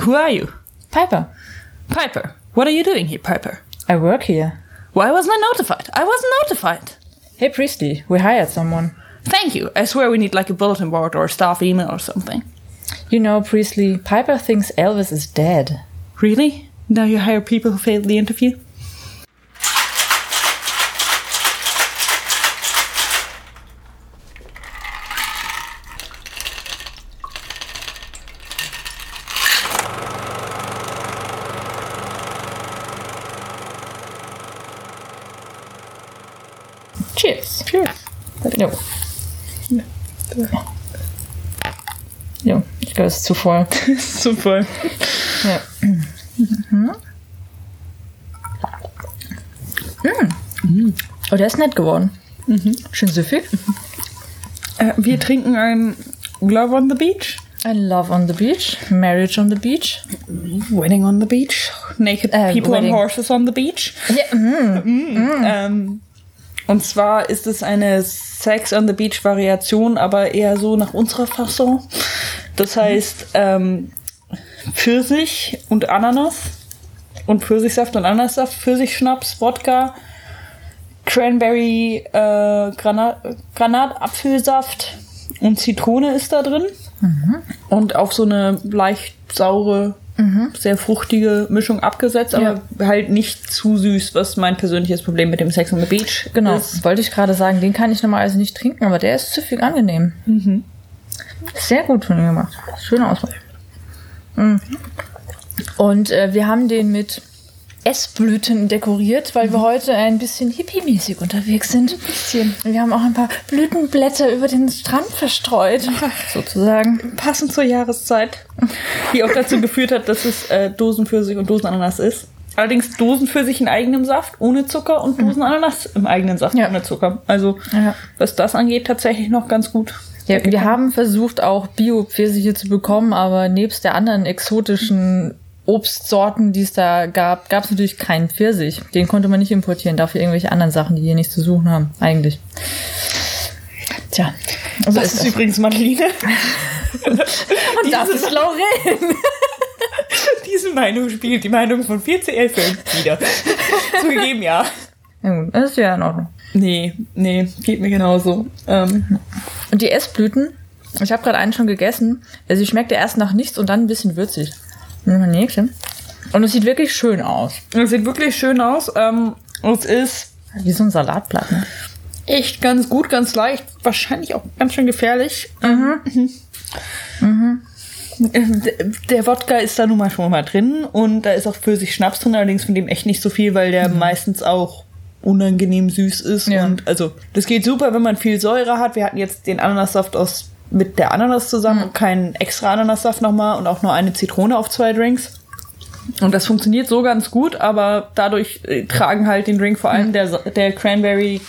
Who are you? Piper. Piper. What are you doing here, Piper? I work here. Why wasn't I notified? I wasn't notified. Hey, Priestley, we hired someone. Thank you. I swear we need like a bulletin board or a staff email or something. You know, Priestley, Piper thinks Elvis is dead. Really? Now you hire people who failed the interview? Glaube, es ist zu voll. Ja. Mhm. Mm. Oh, der ist nett geworden. Schön süffig. Äh, wir trinken ein Love on the Beach. I love on the beach. Marriage on the beach. Wedding on the Beach. Naked Äh, People Wedding. on Horses on the Beach. Ja, mm. Ähm, und zwar ist es eine Sex on the Beach Variation, aber eher so nach unserer Fassung. Das heißt, ähm, Pfirsich und Ananas und Pfirsichsaft und Ananassaft, Pfirsichschnaps, Wodka, Cranberry, äh, Granat, Granatapfelsaft und Zitrone ist da drin. Und auf so eine leicht saure, sehr fruchtige Mischung abgesetzt, aber halt nicht zu süß, was mein persönliches Problem mit dem Sex on the Beach Genau, ist. wollte ich gerade sagen, den kann ich normalerweise nicht trinken, aber der ist süffig angenehm. Sehr gut von ihm gemacht. Schöne Auswahl. Mhm. Und äh, wir haben den mit Essblüten dekoriert, weil wir heute ein bisschen hippie-mäßig unterwegs sind. Ein bisschen. Wir haben auch ein paar Blütenblätter über den Strand verstreut, sozusagen. Passend zur Jahreszeit, die auch dazu geführt hat, dass es äh, Dosenpfirsich und Dosenananas ist. Allerdings Dosenpfirsich in eigenem Saft ohne Zucker und Dosenananas im eigenen Saft Ja. ohne Zucker. Also Ja. was das angeht, tatsächlich noch ganz gut. Ja, wir haben versucht, auch Bio-Pfirsiche zu bekommen, aber nebst der anderen exotischen Obstsorten, die es da gab, gab es natürlich keinen Pfirsich. Den konnte man nicht importieren, dafür irgendwelche anderen Sachen, die hier nichts zu suchen haben, eigentlich. Tja, so Das ist ist das. übrigens Madeline. Und das ist Lorraine. Diese Meinung spiegelt die Meinung von 4CL-Filmen wieder. Zugegeben, ja. Ja, gut, das ist ja in Ordnung. Nee, nee, geht mir genauso. Ähm, Und die Essblüten, ich habe gerade einen schon gegessen. Also sie schmeckt ja erst nach nichts und dann ein bisschen würzig. Ein Nächsten. Und es sieht wirklich schön aus. es sieht wirklich schön aus. Ähm, es ist Wie so ein Salatblatt, ne? echt ganz gut, ganz leicht. Wahrscheinlich auch ganz schön gefährlich. Ähm, d- Der Wodka ist da nun mal schon mal drin und da ist auch Pfirsich Schnaps drin, allerdings von dem echt nicht so viel, weil der meistens auch unangenehm süß ist. Ja. Und also das geht super, wenn man viel Säure hat. Wir hatten jetzt den Ananassaft aus mit der Ananas zusammen und keinen extra Ananassaft nochmal und auch nur eine Zitrone auf zwei Drinks. Und das funktioniert so ganz gut, aber dadurch äh, tragen halt den Drink vor allem der, Sa- der Cranberry,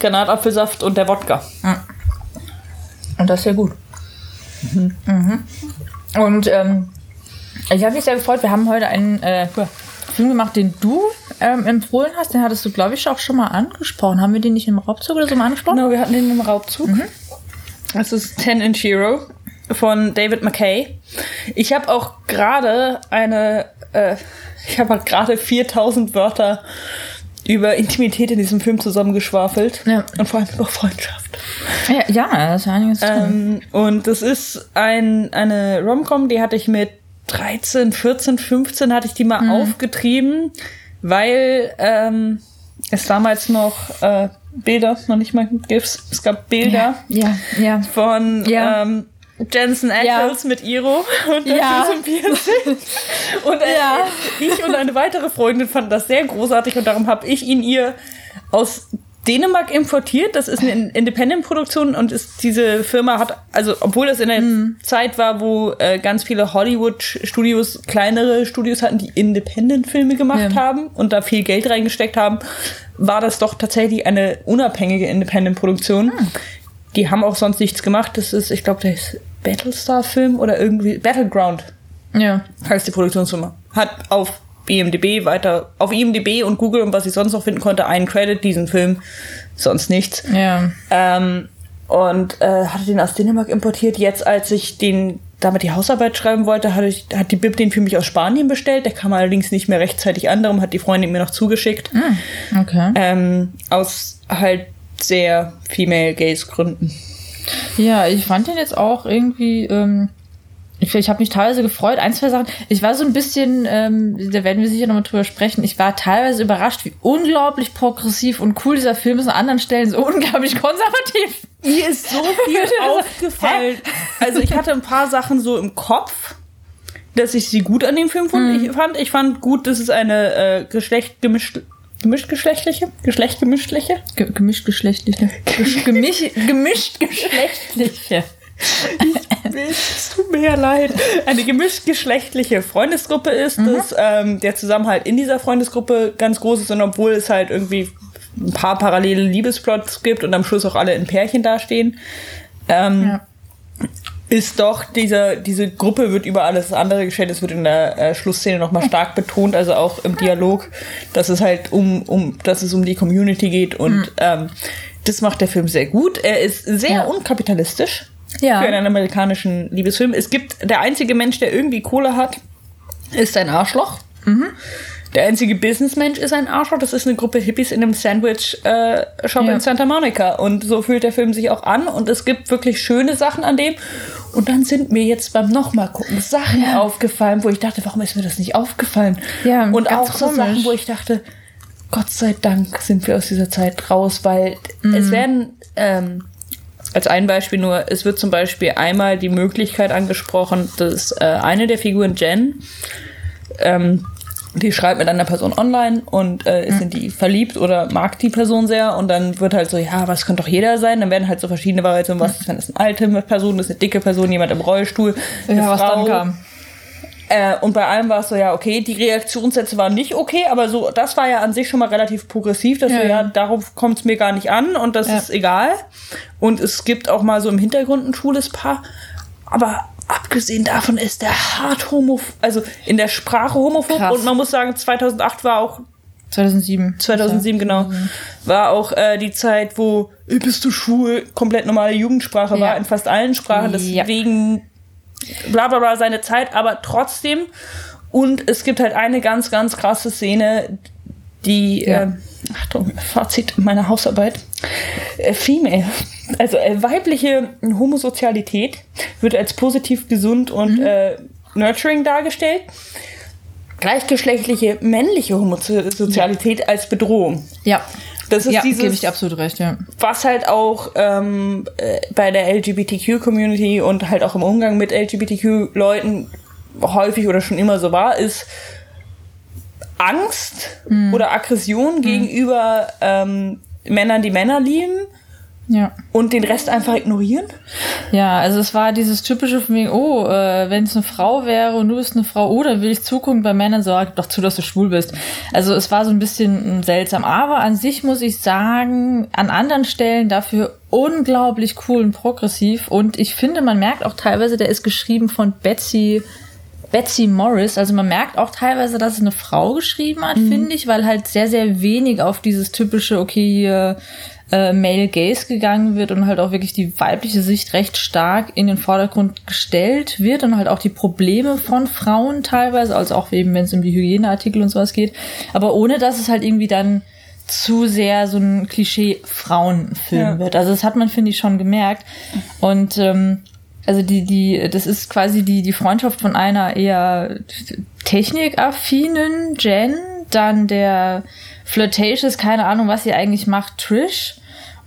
Granatapfelsaft und der Wodka. Und das ist ja gut. Mhm. Und ähm, ich habe mich sehr gefreut. Wir haben heute einen äh, Film gemacht, den du ähm, empfohlen hast. Den hattest du, glaube ich, auch schon mal angesprochen. Haben wir den nicht im Raubzug oder so mal angesprochen? Genau, wir hatten den im Raubzug. Das ist Ten Inch Hero von David McKay. Ich habe auch gerade eine, äh, ich habe halt gerade 4000 Wörter über Intimität in diesem Film zusammengeschwafelt. Ja. Und vor allem über Freundschaft. Ja, ja da ist einiges. Ähm, und das ist ein, eine Romcom, die hatte ich mit 13, 14, 15 hatte ich die mal aufgetrieben, weil ähm, es damals noch äh, Bilder, noch nicht mal GIFs, es gab Bilder Ja, ja. von Ja. ähm, Jensen Ackles mit Iro und Ja. ja. Piercing. Und äh, Ja. ich und eine weitere Freundin fanden das sehr großartig und darum habe ich ihn ihr aus Dänemark importiert. Das ist eine Independent-Produktion und ist, diese Firma hat, also obwohl das in der Zeit war, wo äh, ganz viele Hollywood-Studios, kleinere Studios hatten, die Independent-Filme gemacht Ja. haben und da viel Geld reingesteckt haben, war das doch tatsächlich eine unabhängige Independent-Produktion. Die haben auch sonst nichts gemacht. Das ist, ich glaube, der ist Battlestar-Film oder irgendwie Battleground Ja. heißt die Produktionsfirma. Hat auf IMDb weiter, auf IMDb und Google und was ich sonst noch finden konnte, einen Credit, diesen Film, sonst nichts. Ja. Ähm, und äh, hatte den aus Dänemark importiert. Jetzt, als ich den damit die Hausarbeit schreiben wollte, hatte ich, hat die Bib den für mich aus Spanien bestellt. Der kam allerdings nicht mehr rechtzeitig an, darum hat die Freundin mir noch zugeschickt. Mm, okay. Ähm, aus halt sehr female gays Gründen. Ja, ich fand den jetzt auch irgendwie. Ähm ich, ich habe mich teilweise gefreut. Ein, zwei Sachen. Ich war so ein bisschen, ähm, da werden wir sicher nochmal drüber sprechen. Ich war teilweise überrascht, wie unglaublich progressiv und cool dieser Film ist an anderen Stellen so unglaublich konservativ. Mir ist so viel aufgefallen. Also ich hatte ein paar Sachen so im Kopf, dass ich sie gut an dem Film fand. Mhm. Ich fand, ich fand gut, dass es eine äh, Geschlecht gemischt gemischtgeschlechtliche, geschlechtgemischtliche, Ge gemischt geschlechtliche. Gemisch gemischt geschlechtliche. Es tut mir ja leid. Eine gemischtgeschlechtliche Freundesgruppe ist, Mhm. dass ähm, der Zusammenhalt in dieser Freundesgruppe ganz groß ist und obwohl es halt irgendwie ein paar parallele Liebesplots gibt und am Schluss auch alle in Pärchen dastehen, ähm, Ja. ist doch diese, diese Gruppe wird über alles andere gestellt. Es wird in der äh, Schlussszene nochmal stark betont, also auch im Dialog, dass es halt um, um, dass es um die Community geht und ähm, das macht der Film sehr gut. Er ist sehr Ja. unkapitalistisch Ja. für einen amerikanischen Liebesfilm. Es gibt der einzige Mensch, der irgendwie Kohle hat, ist ein Arschloch. Der einzige Businessmensch ist ein Arschloch. Das ist eine Gruppe Hippies in einem Sandwich-Shop Ja. in Santa Monica. Und so fühlt der Film sich auch an. Und es gibt wirklich schöne Sachen an dem. Und dann sind mir jetzt beim nochmal gucken Sachen Ja. aufgefallen, wo ich dachte, warum ist mir das nicht aufgefallen? Ja, und auch so komisch. Sachen, wo ich dachte, Gott sei Dank sind wir aus dieser Zeit raus, weil Mhm. es werden, ähm, als ein Beispiel nur, es wird zum Beispiel einmal die Möglichkeit angesprochen, dass äh, eine der Figuren, Jen, ähm, die schreibt mit einer Person online und äh, ist in die verliebt oder mag die Person sehr und dann wird halt so, ja, was könnte doch jeder sein? Dann werden halt so verschiedene Variationen, was ist, wenn es eine alte Person ist, eine dicke Person, jemand im Rollstuhl, eine Ja, was Frau. dann kam. Äh, und bei allem war es so, ja, okay, die Reaktionssätze waren nicht okay, aber so, das war ja an sich schon mal relativ progressiv, dass Ja, so, ja, darauf kommt es mir gar nicht an und das Ja. ist egal. Und es gibt auch mal so im Hintergrund ein schwules Paar, aber abgesehen davon ist der hart homophob, also in der Sprache homophob Krass. und man muss sagen, 2008 war auch 2007. 2007 genau war auch äh, die Zeit, wo "Ey, bist du schwul komplett normale Jugendsprache Ja. war in fast allen Sprachen. Deswegen bla bla bla seine Zeit, aber trotzdem. Und es gibt halt eine ganz ganz krasse Szene, die Ja. äh, Achtung Fazit meiner Hausarbeit äh, Female, also äh, weibliche Homosozialität wird als positiv gesund und Mhm. äh, nurturing dargestellt gleichgeschlechtliche männliche Homosozialität als Bedrohung. Ja. Das ist ja, dieses, gebe ich absolut recht, ja. was halt auch ähm, äh, bei der LGBTQ-Community und halt auch im Umgang mit LGBTQ-Leuten häufig oder schon immer so war, ist Angst Hm. oder Aggression gegenüber ähm, Männern, die Männer lieben Ja. und den Rest einfach ignorieren. Ja, also es war dieses typische von wegen, oh, äh, wenn es eine Frau wäre und du bist eine Frau, oh, dann will ich zugucken bei Männern, sag doch zu, dass du schwul bist. Also es war so ein bisschen mm, seltsam. Aber an sich muss ich sagen, an anderen Stellen dafür unglaublich cool und progressiv. Und ich finde, man merkt auch teilweise, der ist geschrieben von Betsy Betsy Morris. Also man merkt auch teilweise, dass es eine Frau geschrieben hat, finde ich, weil halt sehr, sehr wenig auf dieses typische, okay, hier äh, Male Gaze gegangen wird und halt auch wirklich die weibliche Sicht recht stark in den Vordergrund gestellt wird und halt auch die Probleme von Frauen teilweise, also auch eben, wenn es um die Hygieneartikel und sowas geht. Aber ohne, dass es halt irgendwie dann zu sehr so ein Klischee-Frauenfilm Ja. wird. Also das hat man, finde ich, schon gemerkt. Und ähm, also die, die, das ist quasi die, die Freundschaft von einer eher technikaffinen Jen, dann der Flirtatious, keine Ahnung, was sie eigentlich macht, Trish.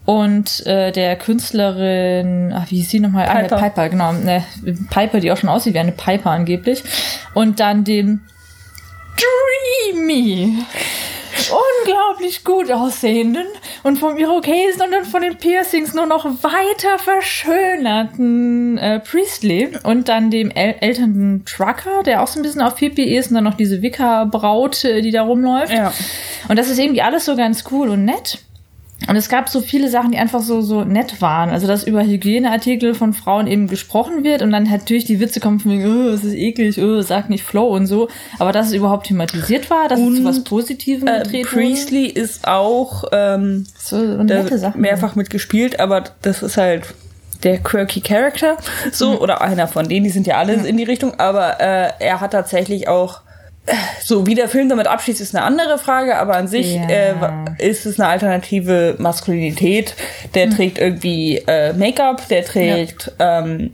Und äh, der Künstlerin, ach, wie hieß sie nochmal? Ah, Piper. der Piper, genau. Ne, Piper, die auch schon aussieht wie eine Piper angeblich. Und dann dem Dreamy unglaublich gut aussehenden und vom Irokesen und dann von den Piercings nur noch weiter verschönerten äh, Priestley und dann dem äl älteren Trucker, der auch so ein bisschen auf Hippie ist und dann noch diese Wicker-Braut, äh, die da rumläuft. Ja. Und das ist irgendwie alles so ganz cool und nett. Und es gab so viele Sachen, die einfach so, so nett waren. Also, dass über Hygieneartikel von Frauen eben gesprochen wird und dann natürlich die Witze kommen von wegen, oh, es ist eklig, oh, sag nicht Flow und so. Aber dass es überhaupt thematisiert war, dass es zu Und, was Positivem Äh, gedreht Priestley ist auch ähm. So da nette Sache. mehrfach mitgespielt, aber das ist halt der quirky Character, so, mhm. oder einer von denen, die sind ja alle mhm. in die Richtung, aber äh, er hat tatsächlich auch so, wie der Film damit abschließt, ist eine andere Frage, aber an sich ja. äh, ist es eine alternative Maskulinität. Der mhm. trägt irgendwie äh, Make-up, der trägt, ja. ähm,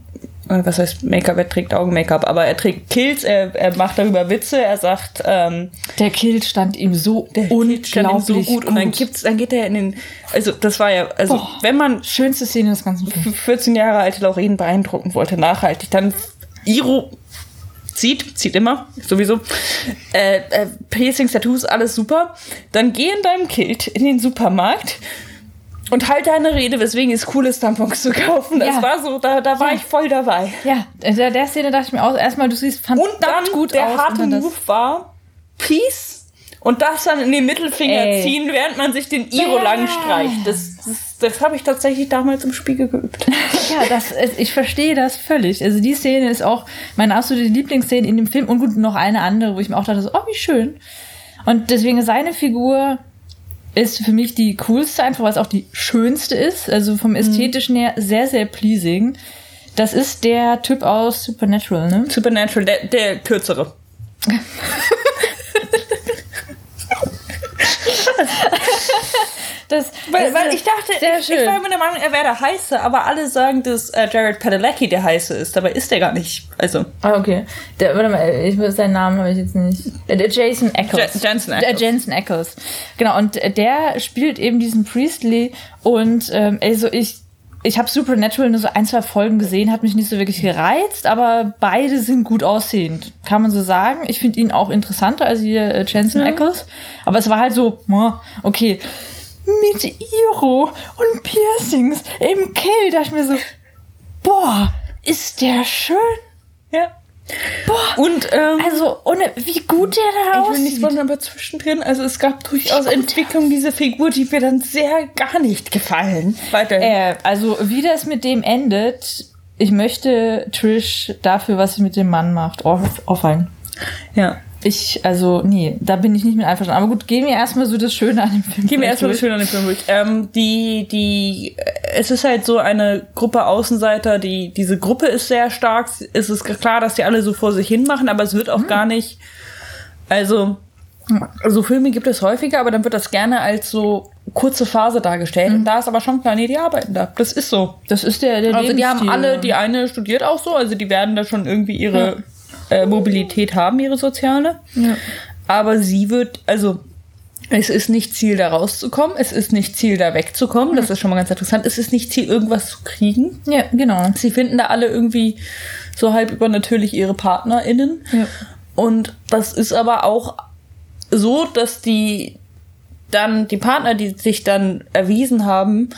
was heißt Make-up, er trägt Augen-Make-up, aber er trägt Kills, er, er macht darüber Witze, er sagt, ähm, Der Kill stand ihm so der unglaublich stand ihm so gut. gut. Und dann gibt's, dann geht er in den, also das war ja, also Boah, wenn man schönste Szene des ganzen Films. 14 Jahre alte Lauren beeindrucken wollte, nachhaltig, dann Iro zieht, zieht immer, sowieso. Äh, äh, Piercings, Tattoos, alles super. Dann geh in deinem Kilt in den Supermarkt und halt deine Rede, weswegen es cool ist, Tampons zu kaufen. Das ja. war so, da, da war ja. ich voll dabei. Ja, in der, der Szene dachte ich mir auch erstmal, du siehst fantastisch und dann gut der aus. Der harte Move war Peace und das dann in den Mittelfinger Ey. ziehen, während man sich den Iro lang streicht. Das, das, habe ich tatsächlich damals im Spiegel geübt. ja, das, ich verstehe das völlig. Also die Szene ist auch meine absolute Lieblingsszene in dem Film und gut, noch eine andere, wo ich mir auch dachte, so, oh, wie schön. Und deswegen seine Figur ist für mich die coolste, einfach weil es auch die schönste ist. Also vom mhm. ästhetischen her sehr, sehr pleasing. Das ist der Typ aus Supernatural, ne? Supernatural, der, der kürzere. das, weil, weil ich dachte, ich, ich, war mir der Meinung, er wäre der Heiße, aber alle sagen, dass äh, Jared Padalecki der Heiße ist. Dabei ist der gar nicht. Also. Ah, okay. Der, warte mal, ich, seinen Namen habe ich jetzt nicht. Äh, der Jason Eccles. J Jensen Eccles. Der Jensen Eccles. Genau, und der spielt eben diesen Priestley und ähm, also ich ich habe Supernatural nur so ein, zwei Folgen gesehen, hat mich nicht so wirklich gereizt, aber beide sind gut aussehend, kann man so sagen. Ich finde ihn auch interessanter als hier äh, Jensen ja. Ackles, aber es war halt so, okay, mit Iro und Piercings im Kill, dachte ich mir so, boah, ist der schön. Ja. Boah, und ähm, also ohne wie gut der da aussieht. Ich will nicht wundern, aber zwischendrin, also es gab durchaus Entwicklungen dieser Figur, die mir dann sehr gar nicht gefallen. Weiter. Äh, also wie das mit dem endet, ich möchte Trish dafür, was sie mit dem Mann macht, auffallen. Ja. Ich, also, nee, da bin ich nicht mit einverstanden. Aber gut, gehen wir erstmal so das Schöne an dem Film. Gehen wir erstmal das Schöne an dem Film durch. Ähm, die, die, es ist halt so eine Gruppe Außenseiter, die, diese Gruppe ist sehr stark. Es ist klar, dass die alle so vor sich hin machen, aber es wird auch mhm. gar nicht, also, so Filme gibt es häufiger, aber dann wird das gerne als so kurze Phase dargestellt. Mhm. Und da ist aber schon klar, nee, die arbeiten da. Das ist so. Das ist der, der Also die haben alle, die eine studiert auch so, also die werden da schon irgendwie ihre, ja äh, Mobilität haben, ihre soziale. Ja. Aber sie wird, also es ist nicht Ziel, da rauszukommen. Es ist nicht Ziel, da wegzukommen. Das ist schon mal ganz interessant. Es ist nicht Ziel, irgendwas zu kriegen. Ja, genau. Sie finden da alle irgendwie so halb übernatürlich ihre PartnerInnen. Ja. Und das ist aber auch so, dass die dann, die Partner, die sich dann erwiesen haben,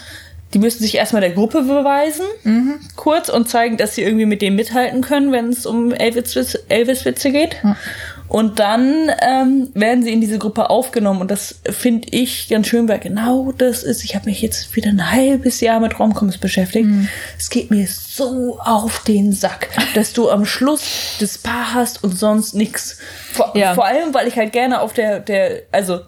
die müssen sich erstmal der Gruppe beweisen, mhm. kurz, und zeigen, dass sie irgendwie mit dem mithalten können, wenn es um Elvis-Witze Elvis geht. Mhm. Und dann ähm, werden sie in diese Gruppe aufgenommen. Und das finde ich ganz schön, weil genau das ist. Ich habe mich jetzt wieder ein halbes Jahr mit Romcoms beschäftigt. Mhm. Es geht mir so auf den Sack, dass du am Schluss das Paar hast und sonst nichts. Vor, ja. vor allem, weil ich halt gerne auf der, der, also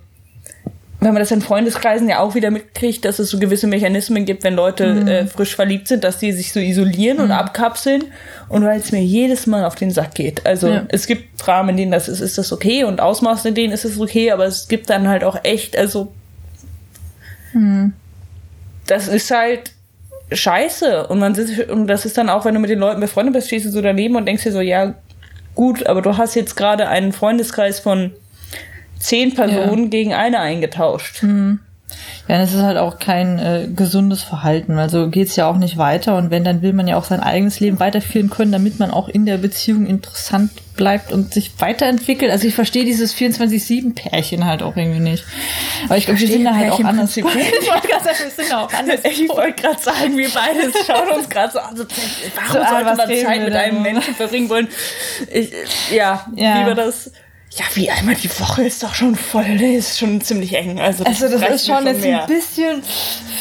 wenn man das in Freundeskreisen ja auch wieder mitkriegt, dass es so gewisse Mechanismen gibt, wenn Leute mhm. äh, frisch verliebt sind, dass die sich so isolieren mhm. und abkapseln. Und weil es mir jedes Mal auf den Sack geht. Also ja. es gibt Rahmen, in denen das ist, ist das okay und Ausmaßen, in denen ist es okay, aber es gibt dann halt auch echt, also mhm. das ist halt scheiße. Und man sitzt, und das ist dann auch, wenn du mit den Leuten befreundet bist, stehst du so daneben und denkst dir so, ja, gut, aber du hast jetzt gerade einen Freundeskreis von zehn Personen ja. gegen eine eingetauscht. Mhm. Ja, das ist halt auch kein äh, gesundes Verhalten. Also geht's ja auch nicht weiter. Und wenn, dann will man ja auch sein eigenes Leben weiterführen können, damit man auch in der Beziehung interessant bleibt und sich weiterentwickelt. Also ich verstehe dieses 24-7-Pärchen halt auch irgendwie nicht. Aber ich glaube, wir sind da halt auch anders. ich wollte gerade sagen, wir sind da auch anders. Ich wollte gerade sagen, wir beide schauen uns gerade so an. Also, warum so, sollte man Zeit mit einem Menschen verbringen wollen? Ich, ja, ja, wie wir das ja, wie einmal die Woche ist doch schon voll, ne? ist schon ziemlich eng. Also das, also das ist schon, jetzt mehr. ein bisschen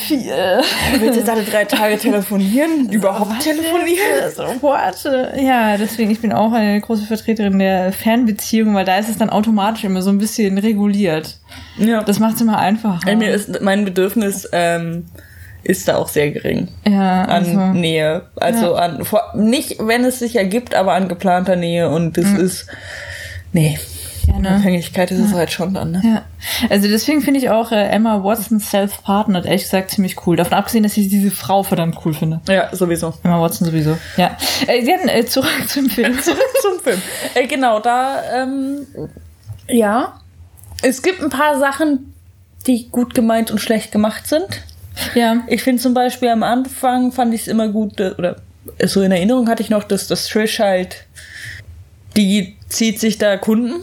viel. Du willst jetzt alle drei Tage telefonieren? Überhaupt was telefonieren? So, what? Ja, deswegen, ich bin auch eine große Vertreterin der Fernbeziehung, weil da ist es dann automatisch immer so ein bisschen reguliert. Ja. Das macht es immer einfacher. Mir ist mein Bedürfnis, ähm, ist da auch sehr gering. Ja, An also, Nähe. Also an, vor, nicht, wenn es sich ergibt, aber an geplanter Nähe. Und das ist, nee. Ja, ne? Abhängigkeit ist es halt schon dann, ne? Ja, also deswegen finde ich auch äh, Emma Watson Self-Partnered ehrlich gesagt ziemlich cool. Davon abgesehen, dass ich diese Frau verdammt cool finde. Ja, sowieso. Emma Watson sowieso. Ja. Äh, dann äh, zurück zum Film. zum Film. Äh, genau, da, ähm, ja. Es gibt ein paar Sachen, die gut gemeint und schlecht gemacht sind. ja. Ich finde zum Beispiel am Anfang fand ich es immer gut, äh, oder so in Erinnerung hatte ich noch, dass das Trish halt, die zieht sich da Kunden,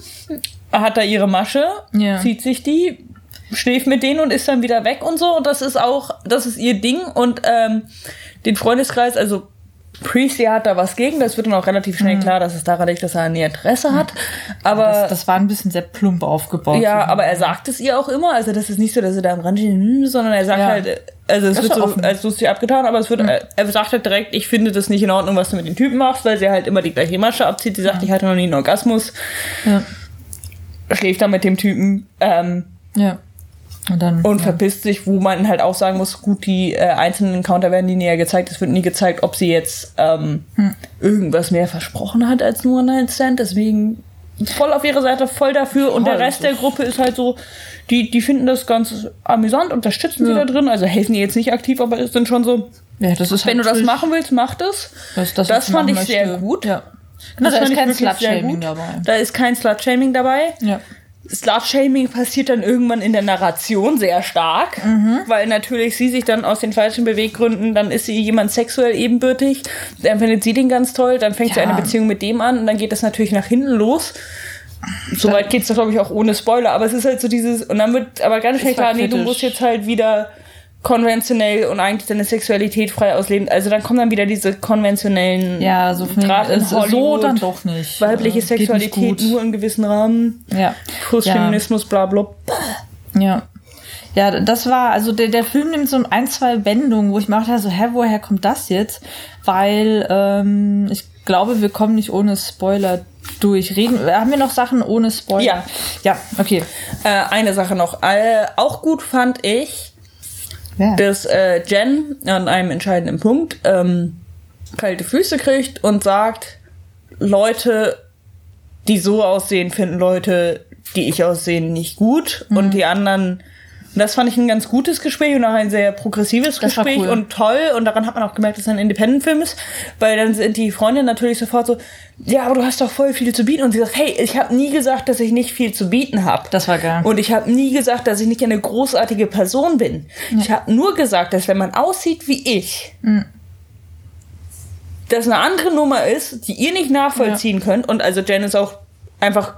hat da ihre Masche, Ja. zieht sich die, schläft mit denen und ist dann wieder weg und so. Und das ist auch, das ist ihr Ding. Und ähm, den Freundeskreis, also Priestley hat da was gegen, das wird dann auch relativ schnell klar, dass es daran liegt, dass er ein Interesse hat. Aber Das, das war ein bisschen sehr plump aufgebaut. ja, aber er sagt es ihr auch immer. Also das ist nicht so, dass er da am Rand steht, hm, sondern er sagt Ja. halt, äh, also es Das wird so offen. als lustig abgetan, aber es wird, er, er sagt halt direkt, ich finde das nicht in Ordnung, was du mit den Typen machst, weil sie halt immer die gleiche Masche abzieht. Sie sagt, ich hatte noch nie einen Orgasmus, Ja. schläft dann mit dem Typen ähm, ja. Und dann. und ja. verpisst sich, wo man halt auch sagen muss, gut, die äh, einzelnen Encounter werden nie näher gezeigt. Es wird nie gezeigt, ob sie jetzt ähm, Hm. irgendwas mehr versprochen hat als nur ein Night-Stand. Deswegen voll auf ihre Seite, voll dafür. Und der Voll. Rest der Gruppe ist halt so, die, die finden das ganz amüsant, unterstützen sie Ja. da drin. Also helfen die jetzt nicht aktiv, aber es sind schon so, ja, das ist wenn du halt das Trish. machen willst, mach das. Das, das, Das sie fand ich sehr möchte. gut. Ja. Genau, Das da ist kein sehr Slut-Shaming dabei. Da ist kein Slut-Shaming dabei. Ja. Slut-Shaming passiert dann irgendwann in der Narration sehr stark, Mhm. weil natürlich sie sich dann aus den falschen Beweggründen, dann ist sie jemand sexuell ebenbürtig, dann findet sie den ganz toll, dann fängt sie Ja. eine Beziehung mit dem an und dann geht das natürlich nach hinten los. Soweit geht's da, glaube ich, auch ohne Spoiler, aber es ist halt so dieses, und dann wird aber ganz schnell war klar, nee, du musst jetzt halt wieder konventionell und eigentlich deine Sexualität frei ausleben. Also dann kommen dann wieder diese konventionellen Ja, so Gerade in ist so Hollywood, dann doch nicht. weibliche Äh, Sexualität nur in gewissen Rahmen. Ja. Plus Ja. Feminismus, bla bla. Ja. Ja, das war, also der, der Film nimmt so ein, zwei Wendungen, wo ich mir dachte, so, hä, woher kommt das jetzt? Weil ähm, ich glaube, wir kommen nicht ohne Spoiler durch. Reden, haben wir noch Sachen ohne Spoiler? Ja. Ja, okay. Äh, eine Sache noch. Äh, auch gut fand ich, Ja. dass äh, Jen an einem entscheidenden Punkt ähm, kalte Füße kriegt und sagt, Leute, die so aussehen, finden Leute, die ich aussehen, nicht gut. Mhm. Und die anderen. Und das fand ich ein ganz gutes Gespräch und auch ein sehr progressives Das Gespräch cool. und toll. Und daran hat man auch gemerkt, dass es ein Independent-Film ist, weil dann sind die Freundinnen natürlich sofort so, ja, aber du hast doch voll viel zu bieten. Und sie sagt, hey, ich habe nie gesagt, dass ich nicht viel zu bieten habe. Das war geil. Und ich habe nie gesagt, dass ich nicht eine großartige Person bin. Ich habe nur gesagt, dass wenn man aussieht wie ich, Mhm. das eine andere Nummer ist, die ihr nicht nachvollziehen könnt. Und also Jen ist auch einfach,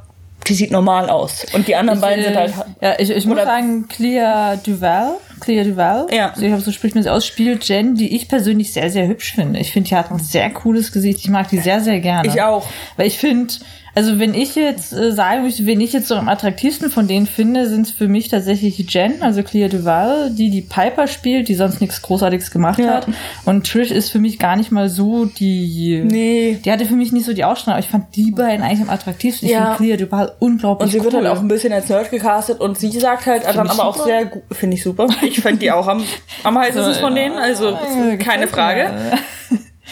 die sieht normal aus. Und die anderen beiden sind halt. ja, ich, ich muss sagen, Clea Duval, Clea Duval, Ja. ich glaube, so spricht man sie aus, spielt Jen, die ich persönlich sehr, sehr hübsch finde. Ich finde, die hat ein sehr cooles Gesicht. Ich mag die sehr, sehr gerne. Ich auch. Weil ich finde, also wenn ich jetzt äh, sagen möchte, wen ich jetzt so am attraktivsten von denen finde, sind es für mich tatsächlich Jen, also Clea Duval, die die Piper spielt, die sonst nichts Großartiges gemacht Ja. hat. Und Trish ist für mich gar nicht mal so die... Nee. Die hatte für mich nicht so die Ausstrahlung, aber ich fand die beiden eigentlich am attraktivsten. Ich Ja. finde Clea Duval unglaublich Und sie wird cool. halt auch ein bisschen als Nerd gecastet und sie sagt halt dann ich aber auch sehr gut, finde ich super. Ich fand die auch am, am heißesten von denen, also Ja, keine Frage.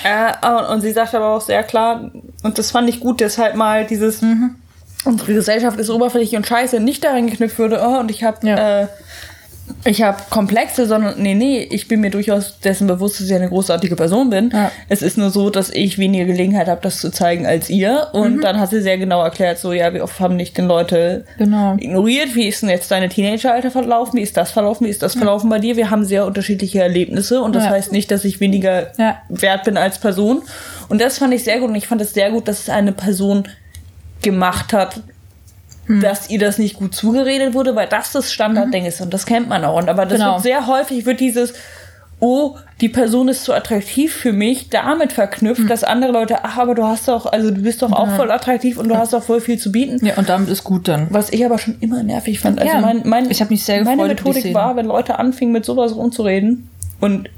Mir. Äh, und- sie sagt aber auch sehr klar, und das fand ich gut, dass halt mal dieses, Mhm. unsere Gesellschaft ist oberflächlich und scheiße, nicht daran geknüpft würde, oh, und ich habe Ja. äh, ich habe Komplexe, sondern nee, nee, ich bin mir durchaus dessen bewusst, dass ich eine großartige Person bin. Ja. Es ist nur so, dass ich weniger Gelegenheit habe, das zu zeigen als ihr. Und Mhm. dann hat sie sehr genau erklärt, so, ja, wie oft haben dich denn Leute Genau. ignoriert? Wie ist denn jetzt deine Teenageralter verlaufen? Wie ist das verlaufen? Wie ist das verlaufen bei dir? Wir haben sehr unterschiedliche Erlebnisse und das Ja. heißt nicht, dass ich weniger Ja. wert bin als Person. Und das fand ich sehr gut und ich fand es sehr gut, dass es eine Person gemacht hat, Hm. dass ihr das nicht gut zugeredet wurde, weil das das Standardding ist und das kennt man auch. Und aber das Genau. wird sehr häufig wird dieses Oh, die Person ist zu attraktiv für mich, damit verknüpft, Hm. dass andere Leute, ach, aber du hast doch, also du bist doch auch voll attraktiv und du hast doch voll viel zu bieten. Ja, und damit ist gut dann. Was ich aber schon immer nervig fand. Also Ja, mein, mein, ich hab mich sehr Meine gefreut die Methodik war, wenn Leute anfingen mit sowas rumzureden und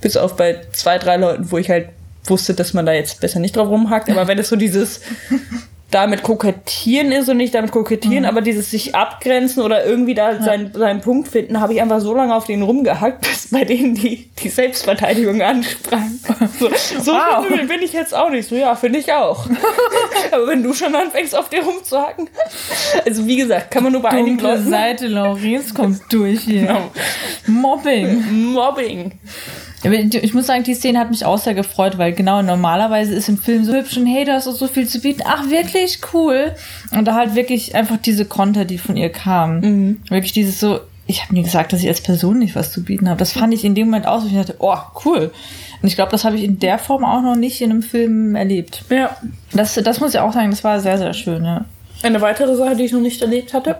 bis auf bei zwei, drei Leuten, wo ich halt wusste, dass man da jetzt besser nicht drauf rumhackt, aber wenn es so dieses damit kokettieren ist und nicht damit kokettieren, aber dieses sich abgrenzen oder irgendwie da seinen, seinen Punkt finden, habe ich einfach so lange auf den rumgehackt, bis bei denen die, die Selbstverteidigung ansprang. So, so Wow. bin ich jetzt auch nicht. So, ja, finde ich auch. aber wenn du schon anfängst, auf dir rumzuhacken. Also wie gesagt, kann man nur bei einigen Dunkle Leuten Seite, Laurenz kommt durch hier. Genau. Mobbing. Mobbing. Ich muss sagen, die Szene hat mich auch sehr gefreut, weil genau normalerweise ist im Film so hübsch und hey, du hast auch so viel zu bieten. Ach, wirklich cool. Und da halt wirklich einfach diese Konter, die von ihr kamen. Wirklich dieses so, ich habe nie gesagt, dass ich als Person nicht was zu bieten habe. Das fand ich in dem Moment aus, wo ich dachte, oh, cool. Und ich glaube, das habe ich in der Form auch noch nicht in einem Film erlebt. Ja. Das, das muss ich auch sagen, das war sehr, sehr schön, ja. Eine weitere Sache, die ich noch nicht erlebt hatte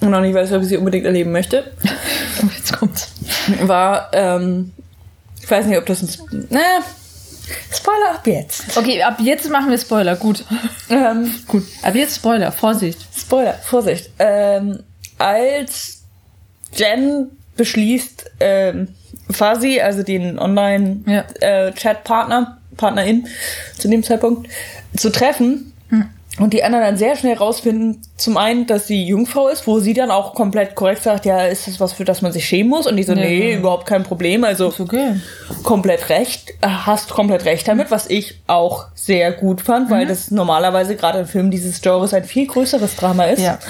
und noch nicht weiß, ob ich sie unbedingt erleben möchte, jetzt kommt's. war, ähm, ich weiß nicht, ob das ein... Sp ne, Spoiler ab jetzt. Okay, ab jetzt machen wir Spoiler, gut. Ähm, Gut. Ab jetzt Spoiler, Vorsicht. Spoiler, Vorsicht. Ähm, als Jen beschließt, ähm, Fuzzy, also den Ja. Online-Chat-Partner, Partnerin zu dem Zeitpunkt, zu treffen. Hm. Und die anderen dann sehr schnell rausfinden, zum einen, dass sie Jungfrau ist, wo sie dann auch komplett korrekt sagt, ja, ist das was, für das man sich schämen muss? Und die so, nee, ja. überhaupt kein Problem. Also okay. komplett recht, äh, hast komplett recht damit, was ich auch sehr gut fand, Mhm. weil das normalerweise gerade im Film dieses Genres ein viel größeres Drama ist. Ja.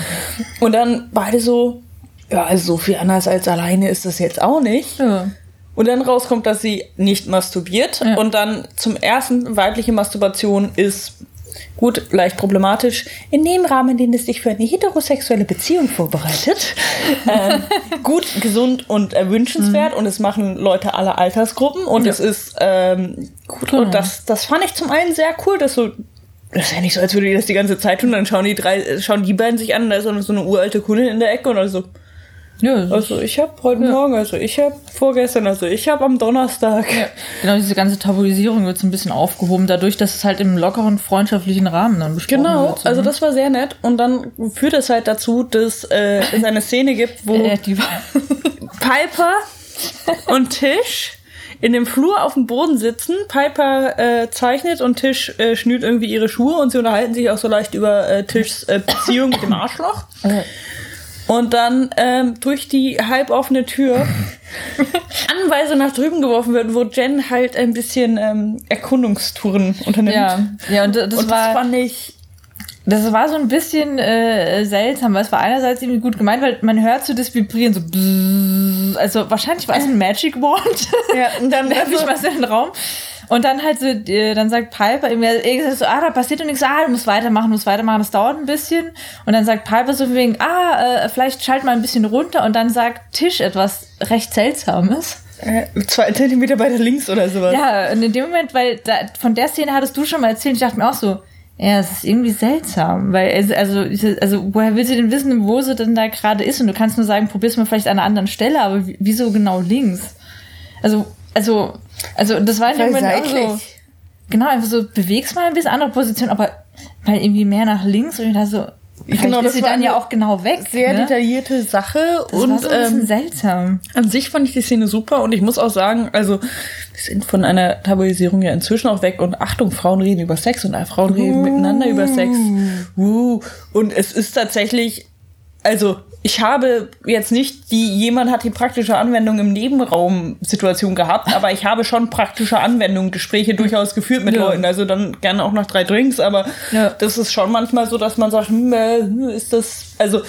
Und dann beide so, ja, also so viel anders als alleine ist das jetzt auch nicht. Ja. Und dann rauskommt, dass sie nicht masturbiert. Ja. Und dann zum ersten weibliche Masturbation ist gut, leicht problematisch. In dem Rahmen, in dem es sich für eine heterosexuelle Beziehung vorbereitet. ähm, gut, gesund und erwünschenswert. Und es machen Leute aller Altersgruppen. Und Mhm. Ja. es ist ähm, gut. Genau. Und das, das fand ich zum einen sehr cool, dass so. Das ist ja nicht so, als würde die das die ganze Zeit tun. Dann schauen die drei, äh, schauen die beiden sich an, und da ist so eine, so eine uralte Kundin in der Ecke und also, Ja, also ich habe heute Morgen, also ich habe vorgestern, also ich habe am Donnerstag. Genau, diese ganze Tabuisierung wird so ein bisschen aufgehoben, dadurch, dass es halt im lockeren, freundschaftlichen Rahmen dann besprochen Genau, wird. so, also ne? das war sehr nett. Und dann führt es halt dazu, dass äh, es eine Szene gibt, wo Äh, Piper und Tisch in dem Flur auf dem Boden sitzen. Piper äh, zeichnet und Tisch äh, schnürt irgendwie ihre Schuhe und sie unterhalten sich auch so leicht über äh, Tischs äh, Beziehung mit dem Arschloch. Und dann ähm, durch die halboffene Tür Anweise nach drüben geworfen wird, wo Jen halt ein bisschen ähm, Erkundungstouren unternimmt. ja, ja, und das, und das war, fand ich das war so ein bisschen äh, seltsam, weil es war einerseits irgendwie gut gemeint, weil man hört so das Vibrieren, so bzzz, also wahrscheinlich war es ein Magic Wand. Ja, und dann werfe ich was in den Raum. Und dann halt so, äh, dann sagt Piper irgendwie irgendwie so, ah, da passiert doch nichts, ah, du musst weitermachen, du musst weitermachen, das dauert ein bisschen. Und dann sagt Piper so wegen, ah, äh, vielleicht schalt mal ein bisschen runter. Und dann sagt Tisch etwas recht Seltsames. Äh, zwei Zentimeter weiter links oder sowas. Ja, und in dem Moment, weil da, von der Szene hattest du schon mal erzählt, ich dachte mir auch so, ja, es ist irgendwie seltsam, weil also, also woher will sie denn wissen, wo sie denn da gerade ist? Und du kannst nur sagen, probier's mal vielleicht an einer anderen Stelle, aber wie- wieso genau links? Also, also, also das war in dem Voll Moment auch so, genau, einfach so, bewegst mal ein bisschen andere Position, aber mal irgendwie mehr nach links und dachte so, Genau, ist das sie dann ja auch genau weg. Sehr ne? detaillierte Sache Das und war so ein bisschen ähm, seltsam. an sich fand ich die Szene super und ich muss auch sagen, also wir sind von einer Tabuisierung ja inzwischen auch weg und Achtung, Frauen reden über Sex und Frauen reden miteinander über Sex. Uh. Und es ist tatsächlich, also ich habe jetzt nicht die, jemand hat die praktische Anwendung im Nebenraum-Situation gehabt, aber ich habe schon praktische Anwendungen, Gespräche durchaus geführt mit Ja. Leuten. Also dann gerne auch nach drei Drinks, aber Ja. das ist schon manchmal so, dass man sagt, hm, äh, ist das, also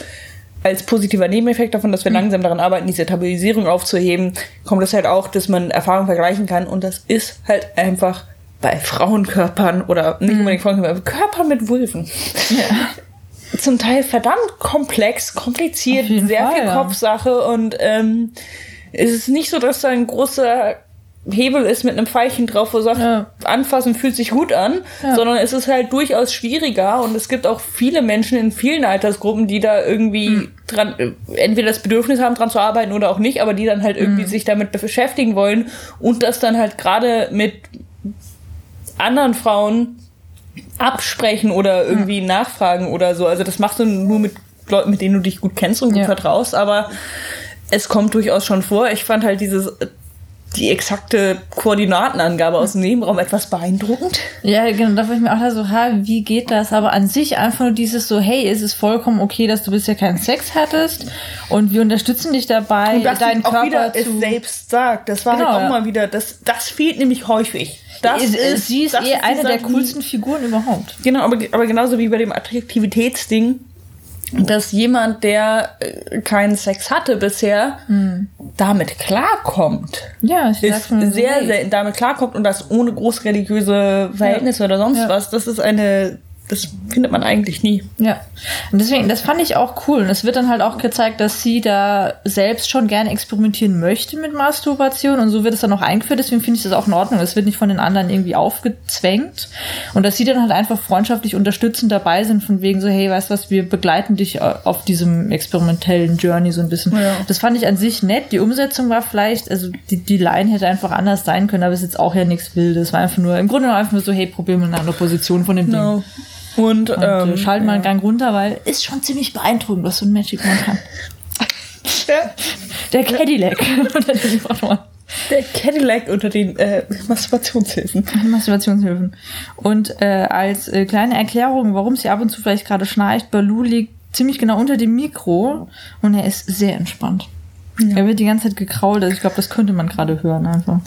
als positiver Nebeneffekt davon, dass wir langsam daran arbeiten, diese Tabuisierung aufzuheben, kommt es halt auch, dass man Erfahrungen vergleichen kann und das ist halt einfach bei Frauenkörpern oder nicht unbedingt Frauenkörpern, aber Körpern mit Vulven. Zum Teil verdammt komplex, kompliziert, sehr Fall, viel ja. Kopfsache und ähm, es ist nicht so, dass da ein großer Hebel ist mit einem Pfeilchen drauf, wo sagt, Ja. anfassen fühlt sich gut an, Ja. sondern es ist halt durchaus schwieriger und es gibt auch viele Menschen in vielen Altersgruppen, die da irgendwie Hm. dran, äh, entweder das Bedürfnis haben, dran zu arbeiten oder auch nicht, aber die dann halt irgendwie sich damit beschäftigen wollen und das dann halt gerade mit anderen Frauen absprechen oder irgendwie nachfragen oder so. Also das machst du nur mit Leuten, mit denen du dich gut kennst und gut Ja. vertraust, aber es kommt durchaus schon vor. Ich fand halt dieses die exakte Koordinatenangabe aus dem Nebenraum etwas beeindruckend. Ja, genau, da war ich mir auch da so, ha, wie geht das? Aber an sich einfach nur dieses so, hey, es ist vollkommen okay, dass du bisher keinen Sex hattest und wir unterstützen dich dabei, Und dass deinen auch Körper wieder zu... es selbst sagt. Das war Genau, halt auch ja. mal wieder, das, das fehlt nämlich häufig. Das Sie- ist, sie ist eh eine der coolsten Figuren überhaupt. Genau, aber, aber genauso wie bei dem Attraktivitätsding, dass jemand, der äh, keinen Sex hatte bisher, damit klarkommt. Ja, ich Ist sehr selten damit klarkommt und das ohne groß religiöse Verhältnisse oder sonst Ja. was. Das ist eine, das findet man eigentlich nie. Ja, und deswegen, das fand ich auch cool. Und es wird dann halt auch gezeigt, dass sie da selbst schon gerne experimentieren möchte mit Masturbation und so wird es dann auch eingeführt. Deswegen finde ich das auch in Ordnung. Es wird nicht von den anderen irgendwie aufgezwängt. Und dass sie dann halt einfach freundschaftlich unterstützend dabei sind, von wegen so, hey, weißt du was, wir begleiten dich äh, auf diesem experimentellen Journey so ein bisschen. Ja. Das fand ich an sich nett. Die Umsetzung war vielleicht, also die, die Line hätte einfach anders sein können, aber es ist jetzt auch ja nichts Wildes. War einfach nur, im Grunde genommen einfach nur so, hey, probier mal eine andere Position von dem Ding. Und, Und ähm, äh, schalten mal einen Gang runter, weil ist schon ziemlich beeindruckend, was so ein Magic Man kann. Der Cadillac unter den Faktoren. der Cadillac unter den äh, Masturbationshilfen. Masturbationshilfen. Und äh, als äh, kleine Erklärung, warum sie ab und zu vielleicht gerade schnarcht, Balu liegt ziemlich genau unter dem Mikro und er ist sehr entspannt. Er wird die ganze Zeit gekrault, also ich glaube, das könnte man gerade hören einfach.